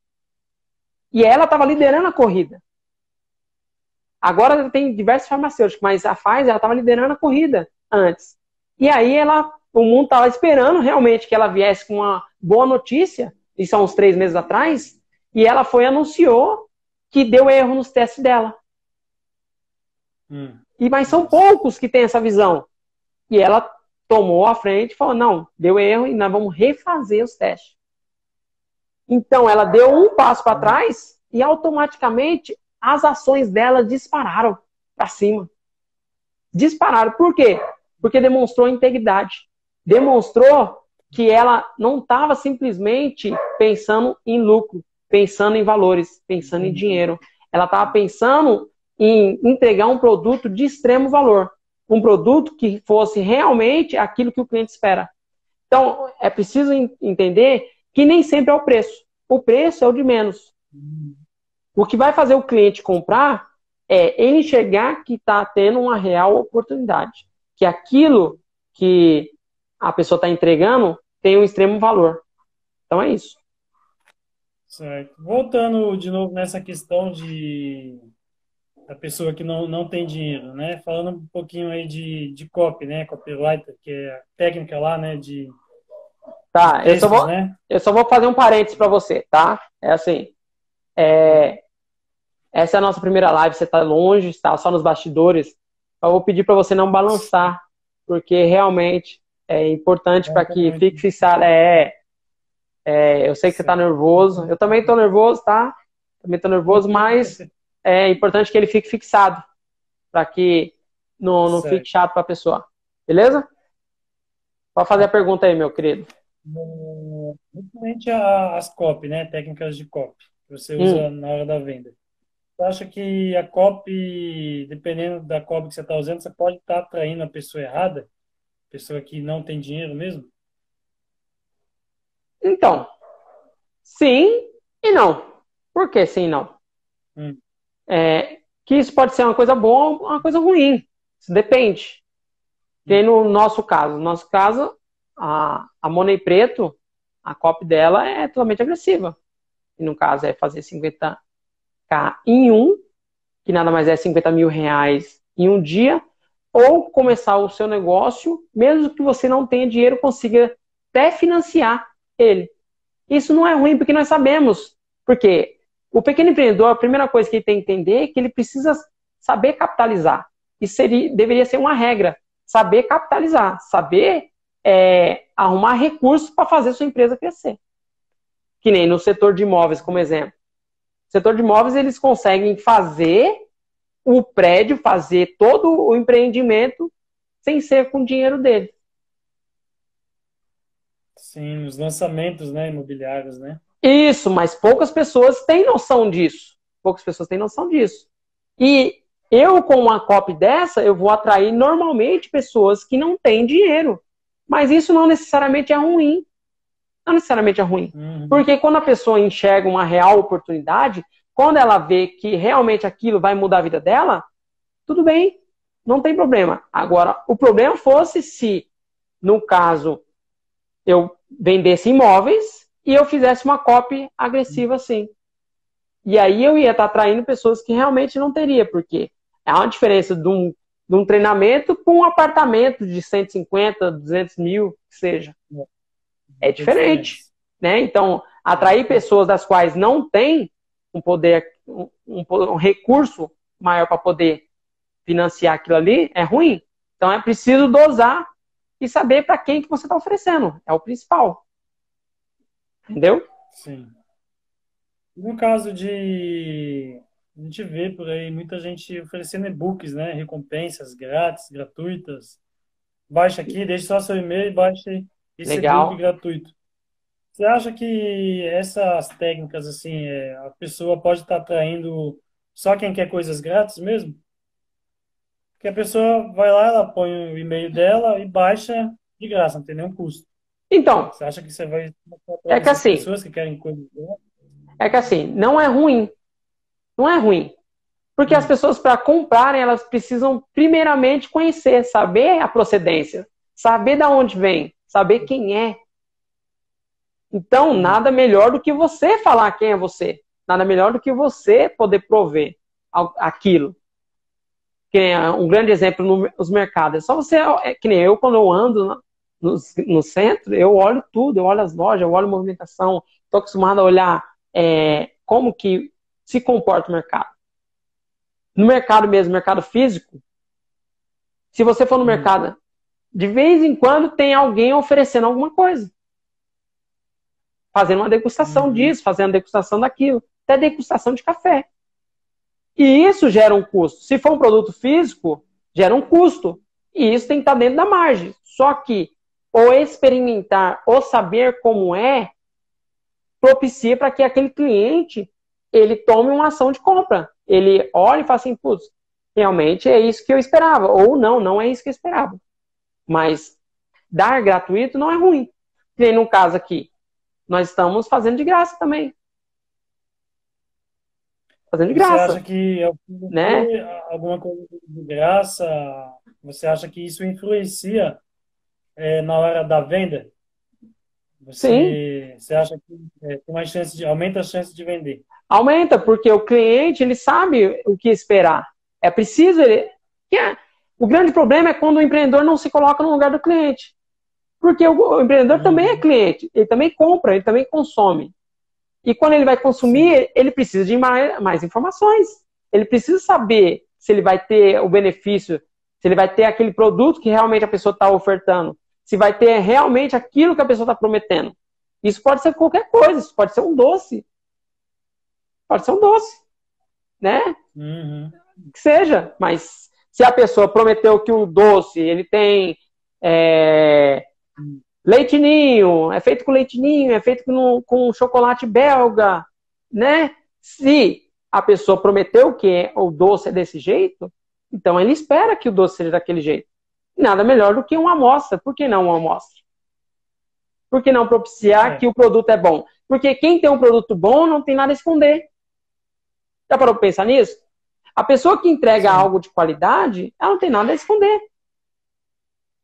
E ela estava liderando a corrida. Agora tem diversos farmacêuticos, mas a Pfizer estava liderando a corrida antes. E aí ela, o mundo estava esperando realmente que ela viesse com uma boa notícia, isso há uns três meses atrás, e ela foi e anunciou que deu erro nos testes dela. Hum. E mas são poucos que têm essa visão. E ela tomou a frente e falou: não, deu erro e nós vamos refazer os testes. Então ela deu um passo para trás e automaticamente as ações dela dispararam para cima. Dispararam. Por quê? Porque demonstrou integridade. Demonstrou que ela não estava simplesmente pensando em lucro, pensando em valores, pensando em dinheiro. Ela estava pensando em entregar um produto de extremo valor, um produto que fosse realmente aquilo que o cliente espera. Então, é preciso entender que nem sempre é o preço. O preço é o de menos. O que vai fazer o cliente comprar é ele enxergar que está tendo uma real oportunidade. Que aquilo que a pessoa está entregando tem um extremo valor. Então é isso. Certo. Voltando de novo nessa questão de da pessoa que não, não tem dinheiro, né? Falando um pouquinho aí de, de copy, né? Copywriter, que é a técnica lá, né? De Tá, textos, eu, só vou, né? eu só vou fazer um parênteses para você, tá? É assim, é, essa é a nossa primeira live, você está longe, está só nos bastidores. Eu vou pedir para você não balançar, porque realmente é importante é, para que fique fixado. É, é, eu sei que você está nervoso, eu também estou nervoso, tá? Também estou nervoso, mas é importante que ele fique fixado, para que não, não fique chato para a pessoa. Beleza? Pode fazer a pergunta aí, meu querido. Principalmente as copy, né? Técnicas de copy que você usa hum. na hora da venda. Você acha que a copy, dependendo da copy que você está usando, você pode estar tá atraindo a pessoa errada? Pessoa que não tem dinheiro mesmo? Então, sim e não. Por que sim e não? Hum. É, que isso pode ser uma coisa boa ou uma coisa ruim. Isso depende. Tem no nosso caso. No nosso caso, a, a Money Preto, a copy dela é totalmente agressiva. E no caso é fazer 50 em um, que nada mais é 50 mil reais em um dia, ou começar o seu negócio, mesmo que você não tenha dinheiro, consiga até financiar ele. Isso não é ruim, porque nós sabemos. Porque o pequeno empreendedor, a primeira coisa que ele tem que entender é que ele precisa saber capitalizar. Isso seria, deveria ser uma regra. Saber capitalizar, saber é, arrumar recursos para fazer sua empresa crescer. Que nem no setor de imóveis, como exemplo setor de imóveis, eles conseguem fazer o prédio, fazer todo o empreendimento sem ser com o dinheiro dele. Sim, os lançamentos né, imobiliários, né? Isso, mas poucas pessoas têm noção disso. Poucas pessoas têm noção disso. E eu, com uma copy dessa, eu vou atrair normalmente pessoas que não têm dinheiro. Mas isso não necessariamente é ruim não necessariamente é ruim. Uhum. Porque quando a pessoa enxerga uma real oportunidade, quando ela vê que realmente aquilo vai mudar a vida dela, tudo bem, não tem problema. Agora, o problema fosse se, no caso, eu vendesse imóveis e eu fizesse uma copy agressiva assim. E aí eu ia estar atraindo pessoas que realmente não teria, porque é uma diferença de um, de um treinamento com um apartamento de 150, 200 mil, que seja. É diferente. Né? Então, atrair pessoas das quais não tem um poder, um, um recurso maior para poder financiar aquilo ali é ruim. Então é preciso dosar e saber para quem que você está oferecendo. É o principal. Entendeu? Sim. No caso de a gente vê por aí muita gente oferecendo e-books, né? Recompensas grátis, gratuitas. Baixa aqui, deixe só seu e-mail e baixe esse Legal. e gratuito. Você acha que essas técnicas, assim, é, a pessoa pode estar atraindo só quem quer coisas grátis mesmo? Porque a pessoa vai lá, ela põe o e-mail dela e baixa de graça, não tem nenhum custo. Então. Você acha que você vai é que assim, pessoas que querem coisas? É que assim, não é ruim. Não é ruim. Porque hum. as pessoas, para comprarem, elas precisam primeiramente conhecer, saber a procedência, saber da onde vem saber quem é. Então, nada melhor do que você falar quem é você. Nada melhor do que você poder prover aquilo. É um grande exemplo nos mercados. É só você, é, que nem eu, quando eu ando no, no centro, eu olho tudo, eu olho as lojas, eu olho a movimentação, estou acostumado a olhar é, como que se comporta o mercado. No mercado mesmo, mercado físico, se você for no hum. mercado de vez em quando tem alguém oferecendo alguma coisa. Fazendo uma degustação uhum. disso, fazendo degustação daquilo, até degustação de café. E isso gera um custo. Se for um produto físico, gera um custo. E isso tem que estar dentro da margem. Só que o experimentar, ou saber como é, propicia para que aquele cliente ele tome uma ação de compra. Ele olha e fala assim, putz, realmente é isso que eu esperava. Ou não, não é isso que eu esperava. Mas dar gratuito não é ruim. E no caso aqui, nós estamos fazendo de graça também. Fazendo de graça. Você acha que né? alguma coisa de graça, você acha que isso influencia é, na hora da venda? Você, Sim. Você acha que é, tem mais chance de aumenta a chance de vender? Aumenta porque o cliente ele sabe o que esperar. É preciso ele. É, o grande problema é quando o empreendedor não se coloca no lugar do cliente. Porque o, empreendedor uhum. também é cliente, ele também compra, ele também consome. E quando ele vai consumir, ele precisa de mais, mais informações. Ele precisa saber se ele vai ter o benefício, se ele vai ter aquele produto que realmente a pessoa está ofertando, se vai ter realmente aquilo que a pessoa está prometendo. Isso pode ser qualquer coisa, isso pode ser um doce. Pode ser um doce, né? Uhum. Que seja, mas se a pessoa prometeu que o doce ele tem é, leitinho, é feito com leitinho, é feito com, com chocolate belga, né? Se a pessoa prometeu que o doce é desse jeito, então ele espera que o doce seja daquele jeito. Nada melhor do que uma amostra. Por que não uma amostra? Por que não propiciar é. que o produto é bom? Porque quem tem um produto bom não tem nada a esconder. Já parou para pensar nisso? A pessoa que entrega Sim. algo de qualidade, ela não tem nada a esconder.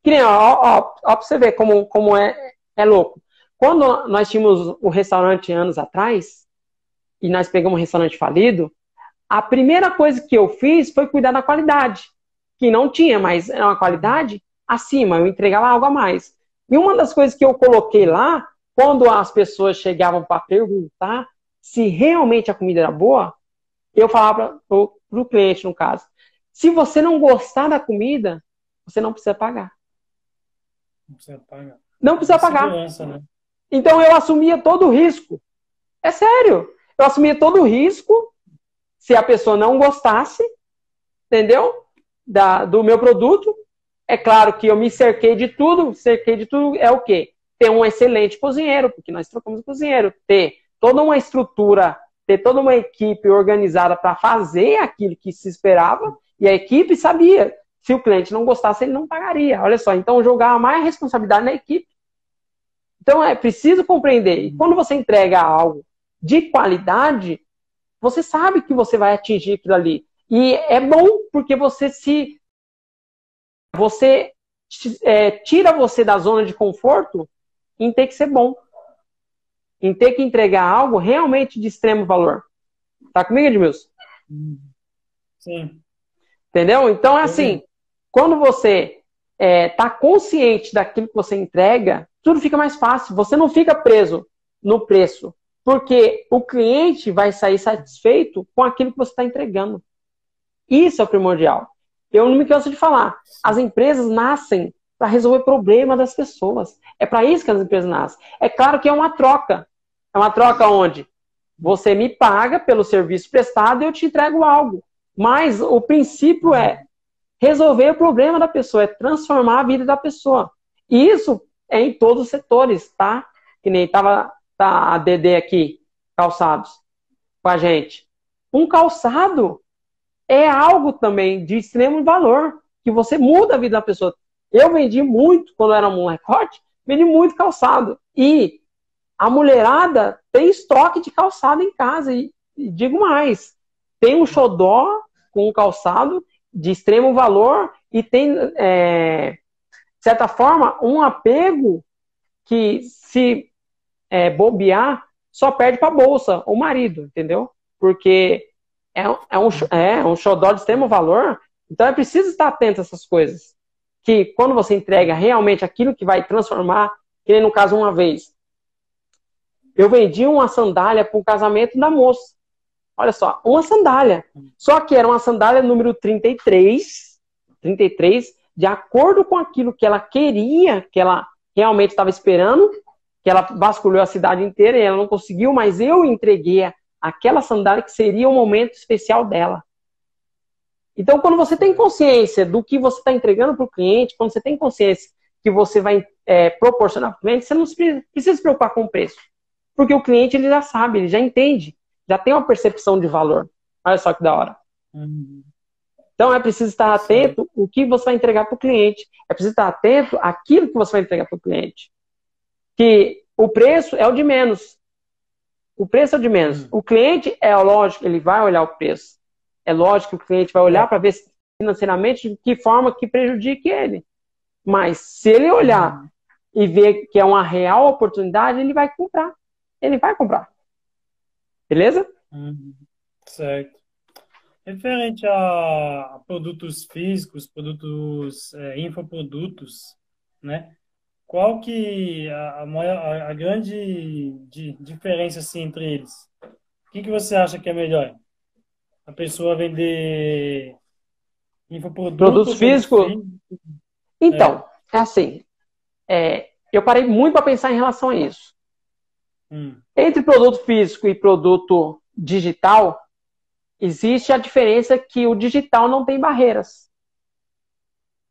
Que nem, ó, ó, ó, pra você ver como, como é, é louco. Quando nós tínhamos o restaurante anos atrás, e nós pegamos um restaurante falido, a primeira coisa que eu fiz foi cuidar da qualidade. Que não tinha, mas era uma qualidade acima, eu entregava algo a mais. E uma das coisas que eu coloquei lá, quando as pessoas chegavam para perguntar se realmente a comida era boa, eu falava para o cliente, no caso, se você não gostar da comida, você não precisa pagar. Não precisa pagar. Não precisa pagar. Né? Então eu assumia todo o risco. É sério. Eu assumia todo o risco se a pessoa não gostasse, entendeu? Da, do meu produto. É claro que eu me cerquei de tudo. Cerquei de tudo é o quê? Ter um excelente cozinheiro, porque nós trocamos cozinheiro. Ter toda uma estrutura, ter toda uma equipe organizada para fazer aquilo que se esperava. E a equipe sabia se o cliente não gostasse, ele não pagaria. Olha só, então jogar mais responsabilidade na equipe. Então é preciso compreender. E quando você entrega algo de qualidade, você sabe que você vai atingir aquilo ali. E é bom porque você se. Você é, tira você da zona de conforto em ter que ser bom. Em ter que entregar algo realmente de extremo valor. Tá comigo, Edmilson? Sim. Entendeu? Então é assim quando você está é, tá consciente daquilo que você entrega, tudo fica mais fácil. Você não fica preso no preço, porque o cliente vai sair satisfeito com aquilo que você está entregando. Isso é o primordial. Eu não me canso de falar. As empresas nascem para resolver problema das pessoas. É para isso que as empresas nascem. É claro que é uma troca. É uma troca onde você me paga pelo serviço prestado e eu te entrego algo. Mas o princípio é resolver o problema da pessoa, é transformar a vida da pessoa. E isso é em todos os setores, tá? Que nem tava tá a DD aqui, calçados, com a gente. Um calçado é algo também de extremo valor, que você muda a vida da pessoa. Eu vendi muito, quando era um molecote, vendi muito calçado. E a mulherada tem estoque de calçado em casa. E, e digo mais, tem um xodó com um calçado de extremo valor e tem, é, de certa forma, um apego que, se é, bobear, só perde para a bolsa, o marido, entendeu? Porque é, é, um, é um xodó de extremo valor, então é preciso estar atento a essas coisas. Que quando você entrega realmente aquilo que vai transformar, que nem no caso uma vez, eu vendi uma sandália para o casamento da moça. Olha só, uma sandália. Só que era uma sandália número 33, 33, de acordo com aquilo que ela queria, que ela realmente estava esperando, que ela vasculhou a cidade inteira e ela não conseguiu, mas eu entreguei aquela sandália que seria o momento especial dela. Então, quando você tem consciência do que você está entregando para o cliente, quando você tem consciência que você vai é, proporcionar para o cliente, você não precisa se preocupar com o preço. Porque o cliente ele já sabe, ele já entende já tem uma percepção de valor. Olha só que da hora. Uhum. Então é preciso estar atento o que você vai entregar para o cliente. É preciso estar atento àquilo que você vai entregar para o cliente. Que o preço é o de menos. O preço é o de menos. Uhum. O cliente é lógico, ele vai olhar o preço. É lógico que o cliente vai olhar é. para ver financeiramente de que forma que prejudique ele. Mas se ele olhar uhum. e ver que é uma real oportunidade, ele vai comprar. Ele vai comprar. Beleza? Uhum. Certo. Referente a produtos físicos, produtos, é, infoprodutos, né? Qual que a, maior, a grande de, diferença assim, entre eles? O que, que você acha que é melhor? A pessoa vender infoprodutos? Produtos físicos? Então, é, é assim. É, eu parei muito para pensar em relação a isso. Hum. Entre produto físico e produto digital, existe a diferença que o digital não tem barreiras.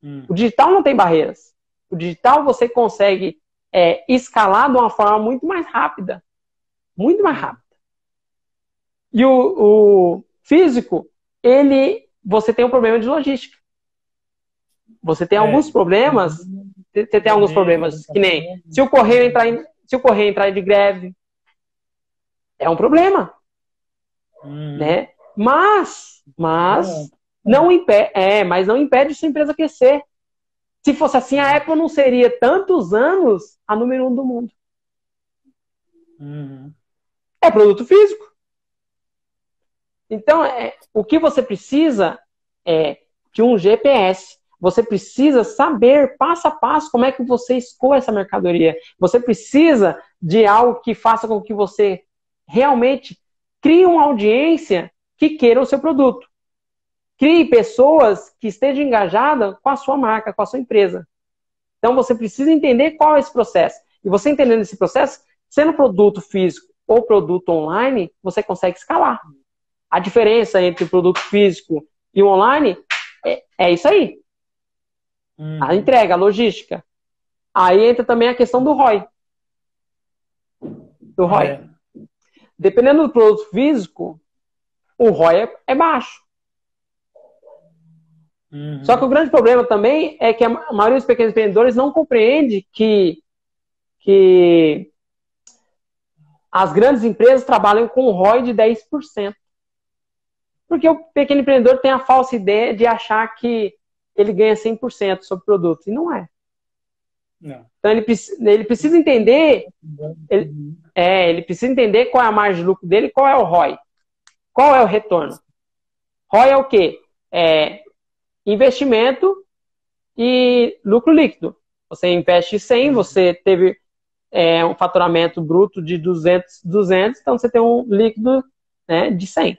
Hum. O digital não tem barreiras. O digital você consegue é, escalar de uma forma muito mais rápida. Muito mais rápida. E o, o físico, ele, você tem um problema de logística. Você tem é. alguns problemas, você tem alguns problemas, que nem se o correio entrar em, se o correio entrar de greve, é um problema. Hum. Né? Mas, mas, não impede, é, mas não impede sua empresa crescer. Se fosse assim, a Apple não seria tantos anos a número um do mundo. Uhum. É produto físico. Então, é, o que você precisa é de um GPS. Você precisa saber passo a passo como é que você escolhe essa mercadoria. Você precisa de algo que faça com que você realmente crie uma audiência que queiram o seu produto. Crie pessoas que estejam engajadas com a sua marca, com a sua empresa. Então você precisa entender qual é esse processo. E você entendendo esse processo, sendo produto físico ou produto online, você consegue escalar. A diferença entre o produto físico e o online é, é isso aí. Uhum. A entrega, a logística. Aí entra também a questão do ROI. Do ROI. É. Dependendo do produto físico, o ROI é, é baixo. Uhum. Só que o grande problema também é que a maioria dos pequenos empreendedores não compreende que, que as grandes empresas trabalham com um ROI de 10%. Porque o pequeno empreendedor tem a falsa ideia de achar que ele ganha 100% sobre o produto. E não é. Não. Então ele, ele precisa entender. Ele, é, ele precisa entender qual é a margem de lucro dele qual é o ROI. Qual é o retorno? ROI é o quê? É investimento e lucro líquido. Você investe 100, você teve é, um faturamento bruto de 200, 200, então você tem um líquido né, de 100.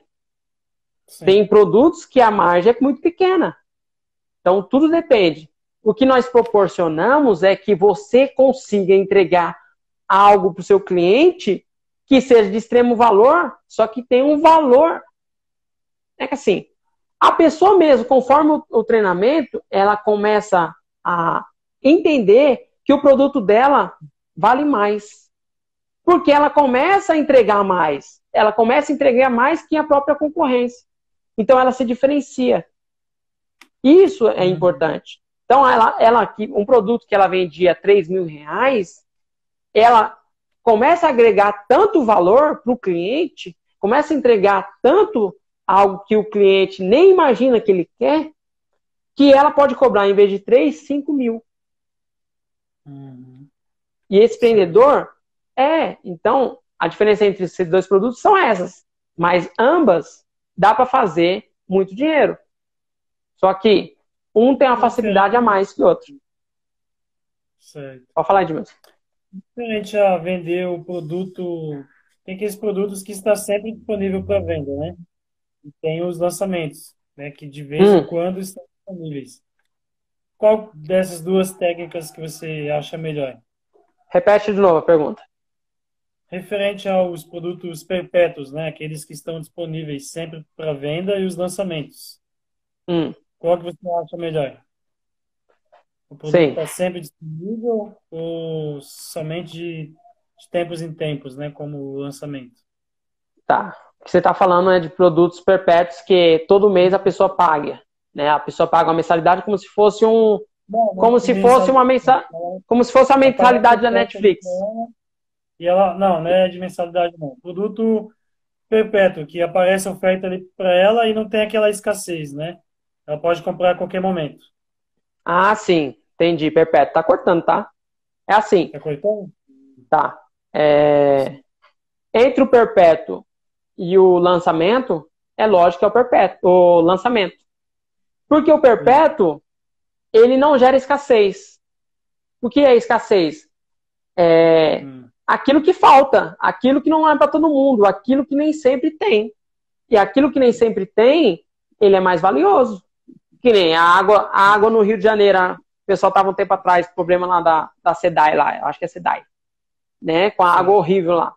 Sim. Tem produtos que a margem é muito pequena. Então, tudo depende. O que nós proporcionamos é que você consiga entregar algo para o seu cliente que seja de extremo valor, só que tem um valor. É que assim, a pessoa mesmo, conforme o, treinamento, ela começa a entender que o produto dela vale mais. Porque ela começa a entregar mais. Ela começa a entregar mais que a própria concorrência. Então ela se diferencia. Isso é uhum. importante. Então, ela, ela, um produto que ela vendia 3 mil reais, ela começa a agregar tanto valor para o cliente, começa a entregar tanto algo que o cliente nem imagina que ele quer, que ela pode cobrar, em vez de 3, 5 mil. Uhum. E esse empreendedor é, então, a diferença entre esses dois produtos são essas. Mas ambas dá para fazer muito dinheiro. Só que um tem uma facilidade a mais que o outro. Certo. Pode falar, Edmilson. Diferente a vender o produto, tem aqueles produtos que está sempre disponível para venda, né? E tem os lançamentos, né? Que de vez em hum. quando estão disponíveis. Qual dessas duas técnicas que você acha melhor? Repete de novo a pergunta. Referente aos produtos perpétuos, né? Aqueles que estão disponíveis sempre para venda e os lançamentos. Hum. Qual que você acha melhor? O produto está sempre disponível ou somente de, de, tempos em tempos, né? Como lançamento? Tá. O que você está falando é de produtos perpétuos que todo mês a pessoa paga. Né? A pessoa paga uma mensalidade como se fosse um. Não, como se fosse uma mensalidade. Como se fosse a mensalidade da Netflix. E ela. Não, não é de mensalidade, não. Produto perpétuo, que aparece a oferta ali para ela e não tem aquela escassez, né? Ela pode comprar a qualquer momento. Ah, sim. Entendi, perpétuo. Tá cortando, tá? É assim. Tá cortando? Tá. É... Entre o perpétuo e o lançamento, é lógico que é o perpétuo, o lançamento. Porque o perpétuo, ele não gera escassez. O que é escassez? É hum. aquilo que falta, aquilo que não é para todo mundo, aquilo que nem sempre tem. E aquilo que nem sempre tem, ele é mais valioso. Que nem a água, a água no Rio de Janeiro, o pessoal estava um tempo atrás, problema lá da, da SEDAI lá, eu acho que é SEDAI, né? Com a água horrível lá.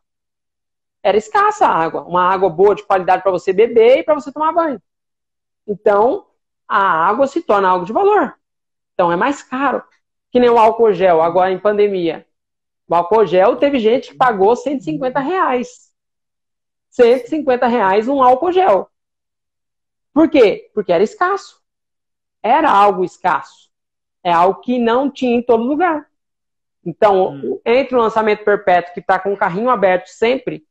Era escassa a água, uma água boa de qualidade para você beber e para você tomar banho. Então, a água se torna algo de valor. Então é mais caro. Que nem o álcool gel, agora em pandemia. O álcool gel teve gente que pagou 150 reais. 150 reais um álcool gel. Por quê? Porque era escasso. Era algo escasso. É algo que não tinha em todo lugar. Então, hum. entre o lançamento perpétuo, que está com o carrinho aberto sempre,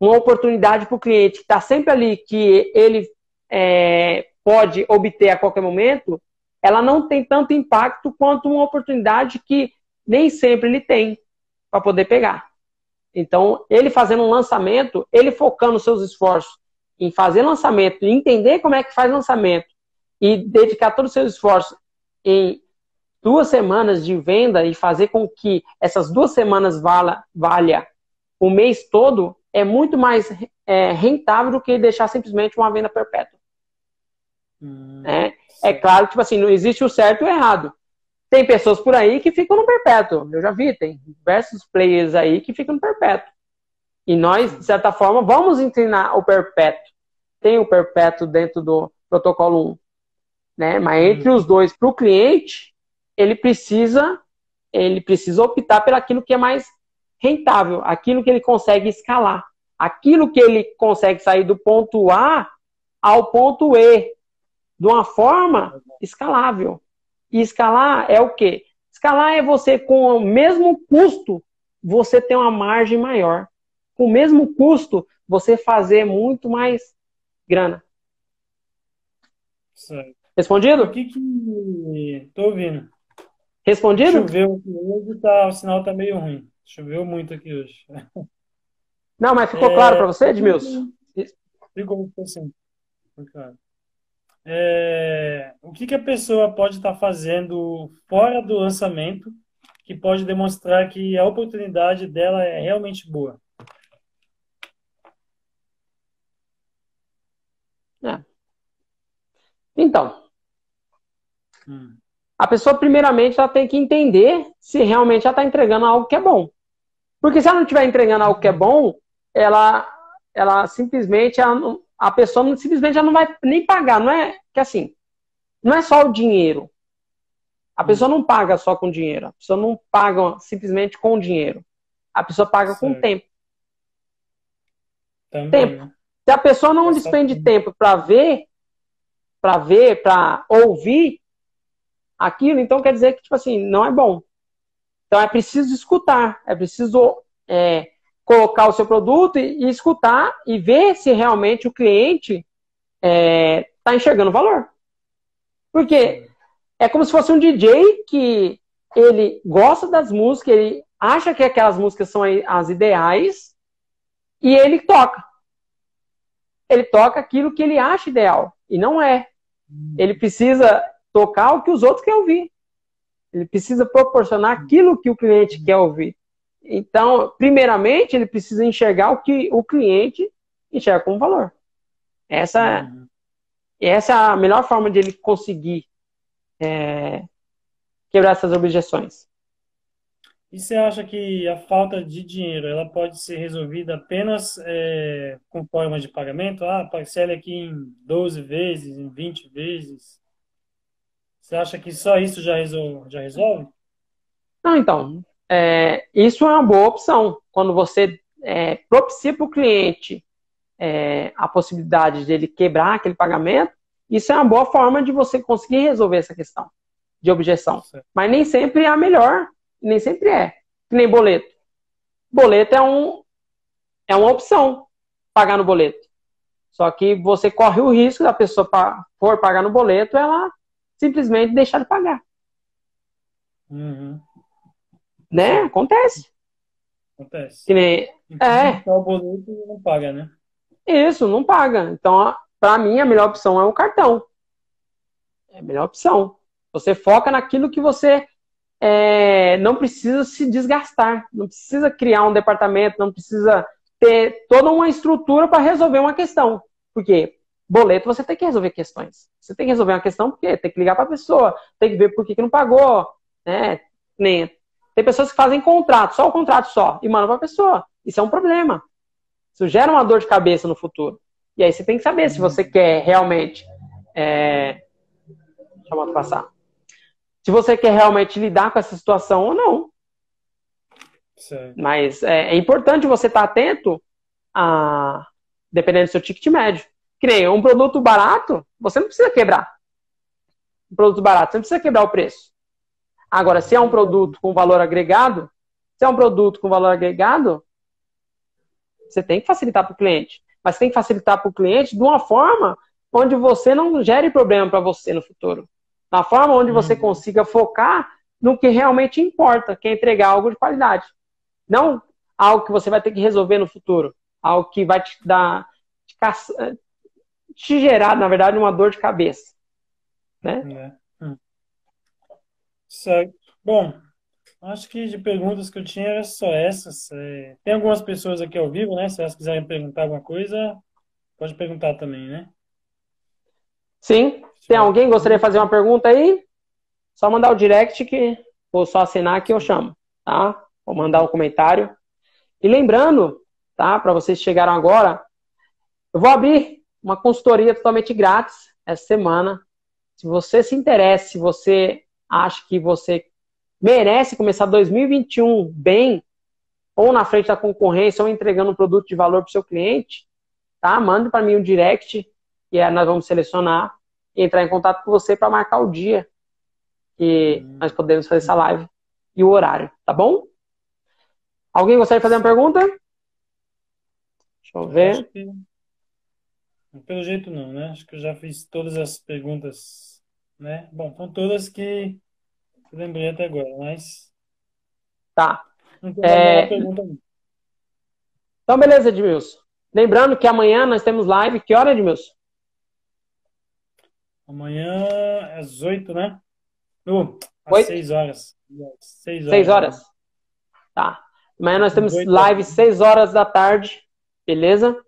uma oportunidade para o cliente que está sempre ali, que ele é, pode obter a qualquer momento, ela não tem tanto impacto quanto uma oportunidade que nem sempre ele tem para poder pegar. Então, ele fazendo um lançamento, ele focando seus esforços em fazer lançamento, entender como é que faz lançamento e dedicar todos os seus esforços em duas semanas de venda e fazer com que essas duas semanas vala, valha o mês todo, é muito mais é, rentável do que deixar simplesmente uma venda perpétua. Hum, é, é claro que, tipo assim, não existe o certo e o errado. Tem pessoas por aí que ficam no perpétuo. Eu já vi, tem diversos players aí que ficam no perpétuo. E nós, de certa forma, vamos ensinar o perpétuo. Tem o perpétuo dentro do protocolo 1. Né? Mas entre hum. os dois, para o cliente, ele precisa, ele precisa optar pelaquilo que é mais rentável, aquilo que ele consegue escalar, aquilo que ele consegue sair do ponto A ao ponto E, de uma forma escalável. E escalar é o quê? Escalar é você, com o mesmo custo, você ter uma margem maior. Com o mesmo custo, você fazer muito mais grana. Certo. Respondido? O que que... Tô ouvindo. Respondido? Choveu hoje, tá, o sinal tá meio ruim. Choveu muito aqui hoje. Não, mas ficou é... claro para você, Edmilson? Ficou, ficou sim. Ficou claro é, o que, que a pessoa pode estar fazendo fora do lançamento que pode demonstrar que a oportunidade dela é realmente boa? É. Então, hum. a pessoa primeiramente ela tem que entender se realmente ela está entregando algo que é bom. Porque se ela não estiver entregando algo que é bom, ela, ela simplesmente ela não, a pessoa não, simplesmente já não vai nem pagar. Não é que assim, não é só o dinheiro. A pessoa não paga só com dinheiro. A pessoa não paga simplesmente com dinheiro. A pessoa paga com tempo. Também. Tempo. Né? Se a pessoa não é despende tempo para ver, para ver, para ouvir aquilo, então quer dizer que tipo assim não é bom. Então é preciso escutar, é preciso é, colocar o seu produto e, e escutar e ver se realmente o cliente está é, tá enxergando valor. Porque é como se fosse um DJ que ele gosta das músicas, ele acha que aquelas músicas são as ideais e ele toca. Ele toca aquilo que ele acha ideal e não é. Ele precisa tocar o que os outros querem ouvir. Ele precisa proporcionar aquilo que o cliente quer ouvir. Então, primeiramente, ele precisa enxergar o que o cliente enxerga como valor. Essa, uhum. essa é a melhor forma de ele conseguir é, quebrar essas objeções. E você acha que a falta de dinheiro ela pode ser resolvida apenas é, com forma de pagamento? Ah, parcela aqui em 12 vezes, em 20 vezes. Você acha que só isso já resolve? Já resolve? Não, então, é, isso é uma boa opção. Quando você é, propicia para o cliente é, a possibilidade de ele quebrar aquele pagamento, isso é uma boa forma de você conseguir resolver essa questão de objeção. Mas nem sempre é a melhor, nem sempre é. Que nem boleto. Boleto é, um, é uma opção, pagar no boleto. Só que você corre o risco da pessoa for pagar no boleto, ela simplesmente deixar de pagar. Uhum. Né? Acontece. Acontece. Que nem... É. O boleto não paga, né? Isso, não paga. Então, para mim, a melhor opção é o cartão. É a melhor opção. Você foca naquilo que você é, não precisa se desgastar, não precisa criar um departamento, não precisa ter toda uma estrutura para resolver uma questão. Porque boleto você tem que resolver questões. Você tem que resolver uma questão porque tem que ligar para a pessoa, tem que ver por que, que não pagou, né? Nem tem pessoas que fazem contrato, só o contrato só, e mandam para a pessoa. Isso é um problema. Isso gera uma dor de cabeça no futuro. E aí você tem que saber se você quer realmente. É... Deixa eu passar. Se você quer realmente lidar com essa situação ou não. Mas é, é, importante você estar atento a. Dependendo do seu ticket médio. Que nem um produto barato, você não precisa quebrar. Um produto barato, você não precisa quebrar o preço. Agora, se é um produto com valor agregado, se é um produto com valor agregado, você tem que facilitar para o cliente. Mas tem que facilitar para o cliente de uma forma onde você não gere problema para você no futuro. Na forma onde você uhum. consiga focar no que realmente importa, que é entregar algo de qualidade. Não algo que você vai ter que resolver no futuro. Algo que vai te dar. te, te gerar, na verdade, uma dor de cabeça. Né? É. Hum. Certo. Bom, acho que de perguntas que eu tinha era só essas. É... Tem algumas pessoas aqui ao vivo, né? Se elas quiserem perguntar alguma coisa, pode perguntar também, né? Sim. Tem alguém que gostaria de fazer uma pergunta aí? Só mandar o direct que ou só assinar que eu chamo, tá? Ou mandar um comentário. E lembrando, tá? Para vocês que chegaram agora, eu vou abrir uma consultoria totalmente grátis essa semana. Se você se interessa, se você acha que você merece começar 2021 bem, ou na frente da concorrência, ou entregando um produto de valor para o seu cliente, tá? Mande para mim um direct e aí nós vamos selecionar e entrar em contato com você para marcar o dia que hum. nós podemos fazer essa live e o horário, tá bom? Alguém gostaria de fazer uma pergunta? Deixa eu ver. Pelo jeito não, né? Acho que eu já fiz todas as perguntas, né? Bom, são todas que eu lembrei até agora, mas. Tá. É... Então, beleza, Edmilson. Lembrando que amanhã nós temos live. Que hora, Edmilson? Amanhã às oito, né? Uh, às seis horas. Seis horas. Seis horas. Tá. Amanhã nós temos live seis horas da tarde, beleza?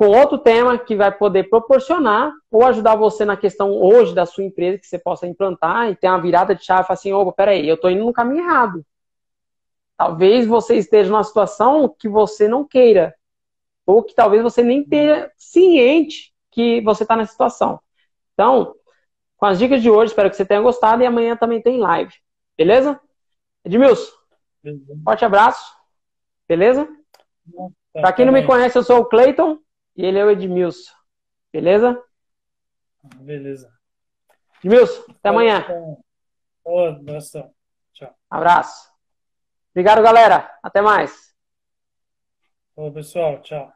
Com outro tema que vai poder proporcionar ou ajudar você na questão hoje da sua empresa que você possa implantar e ter uma virada de chave assim, opa, peraí, eu estou indo no caminho errado. Talvez você esteja numa situação que você não queira. Ou que talvez você nem tenha ciente que você está nessa situação. Então, com as dicas de hoje, espero que você tenha gostado e amanhã também tem live. Beleza? Edmilson, forte abraço. Beleza? Para quem não me conhece, eu sou o Clayton e ele é o Edmilson. Beleza? Beleza. Edmilson, até amanhã. Boa, abração. Tchau. Abraço. Obrigado, galera. Até mais. Ô, pessoal. Tchau.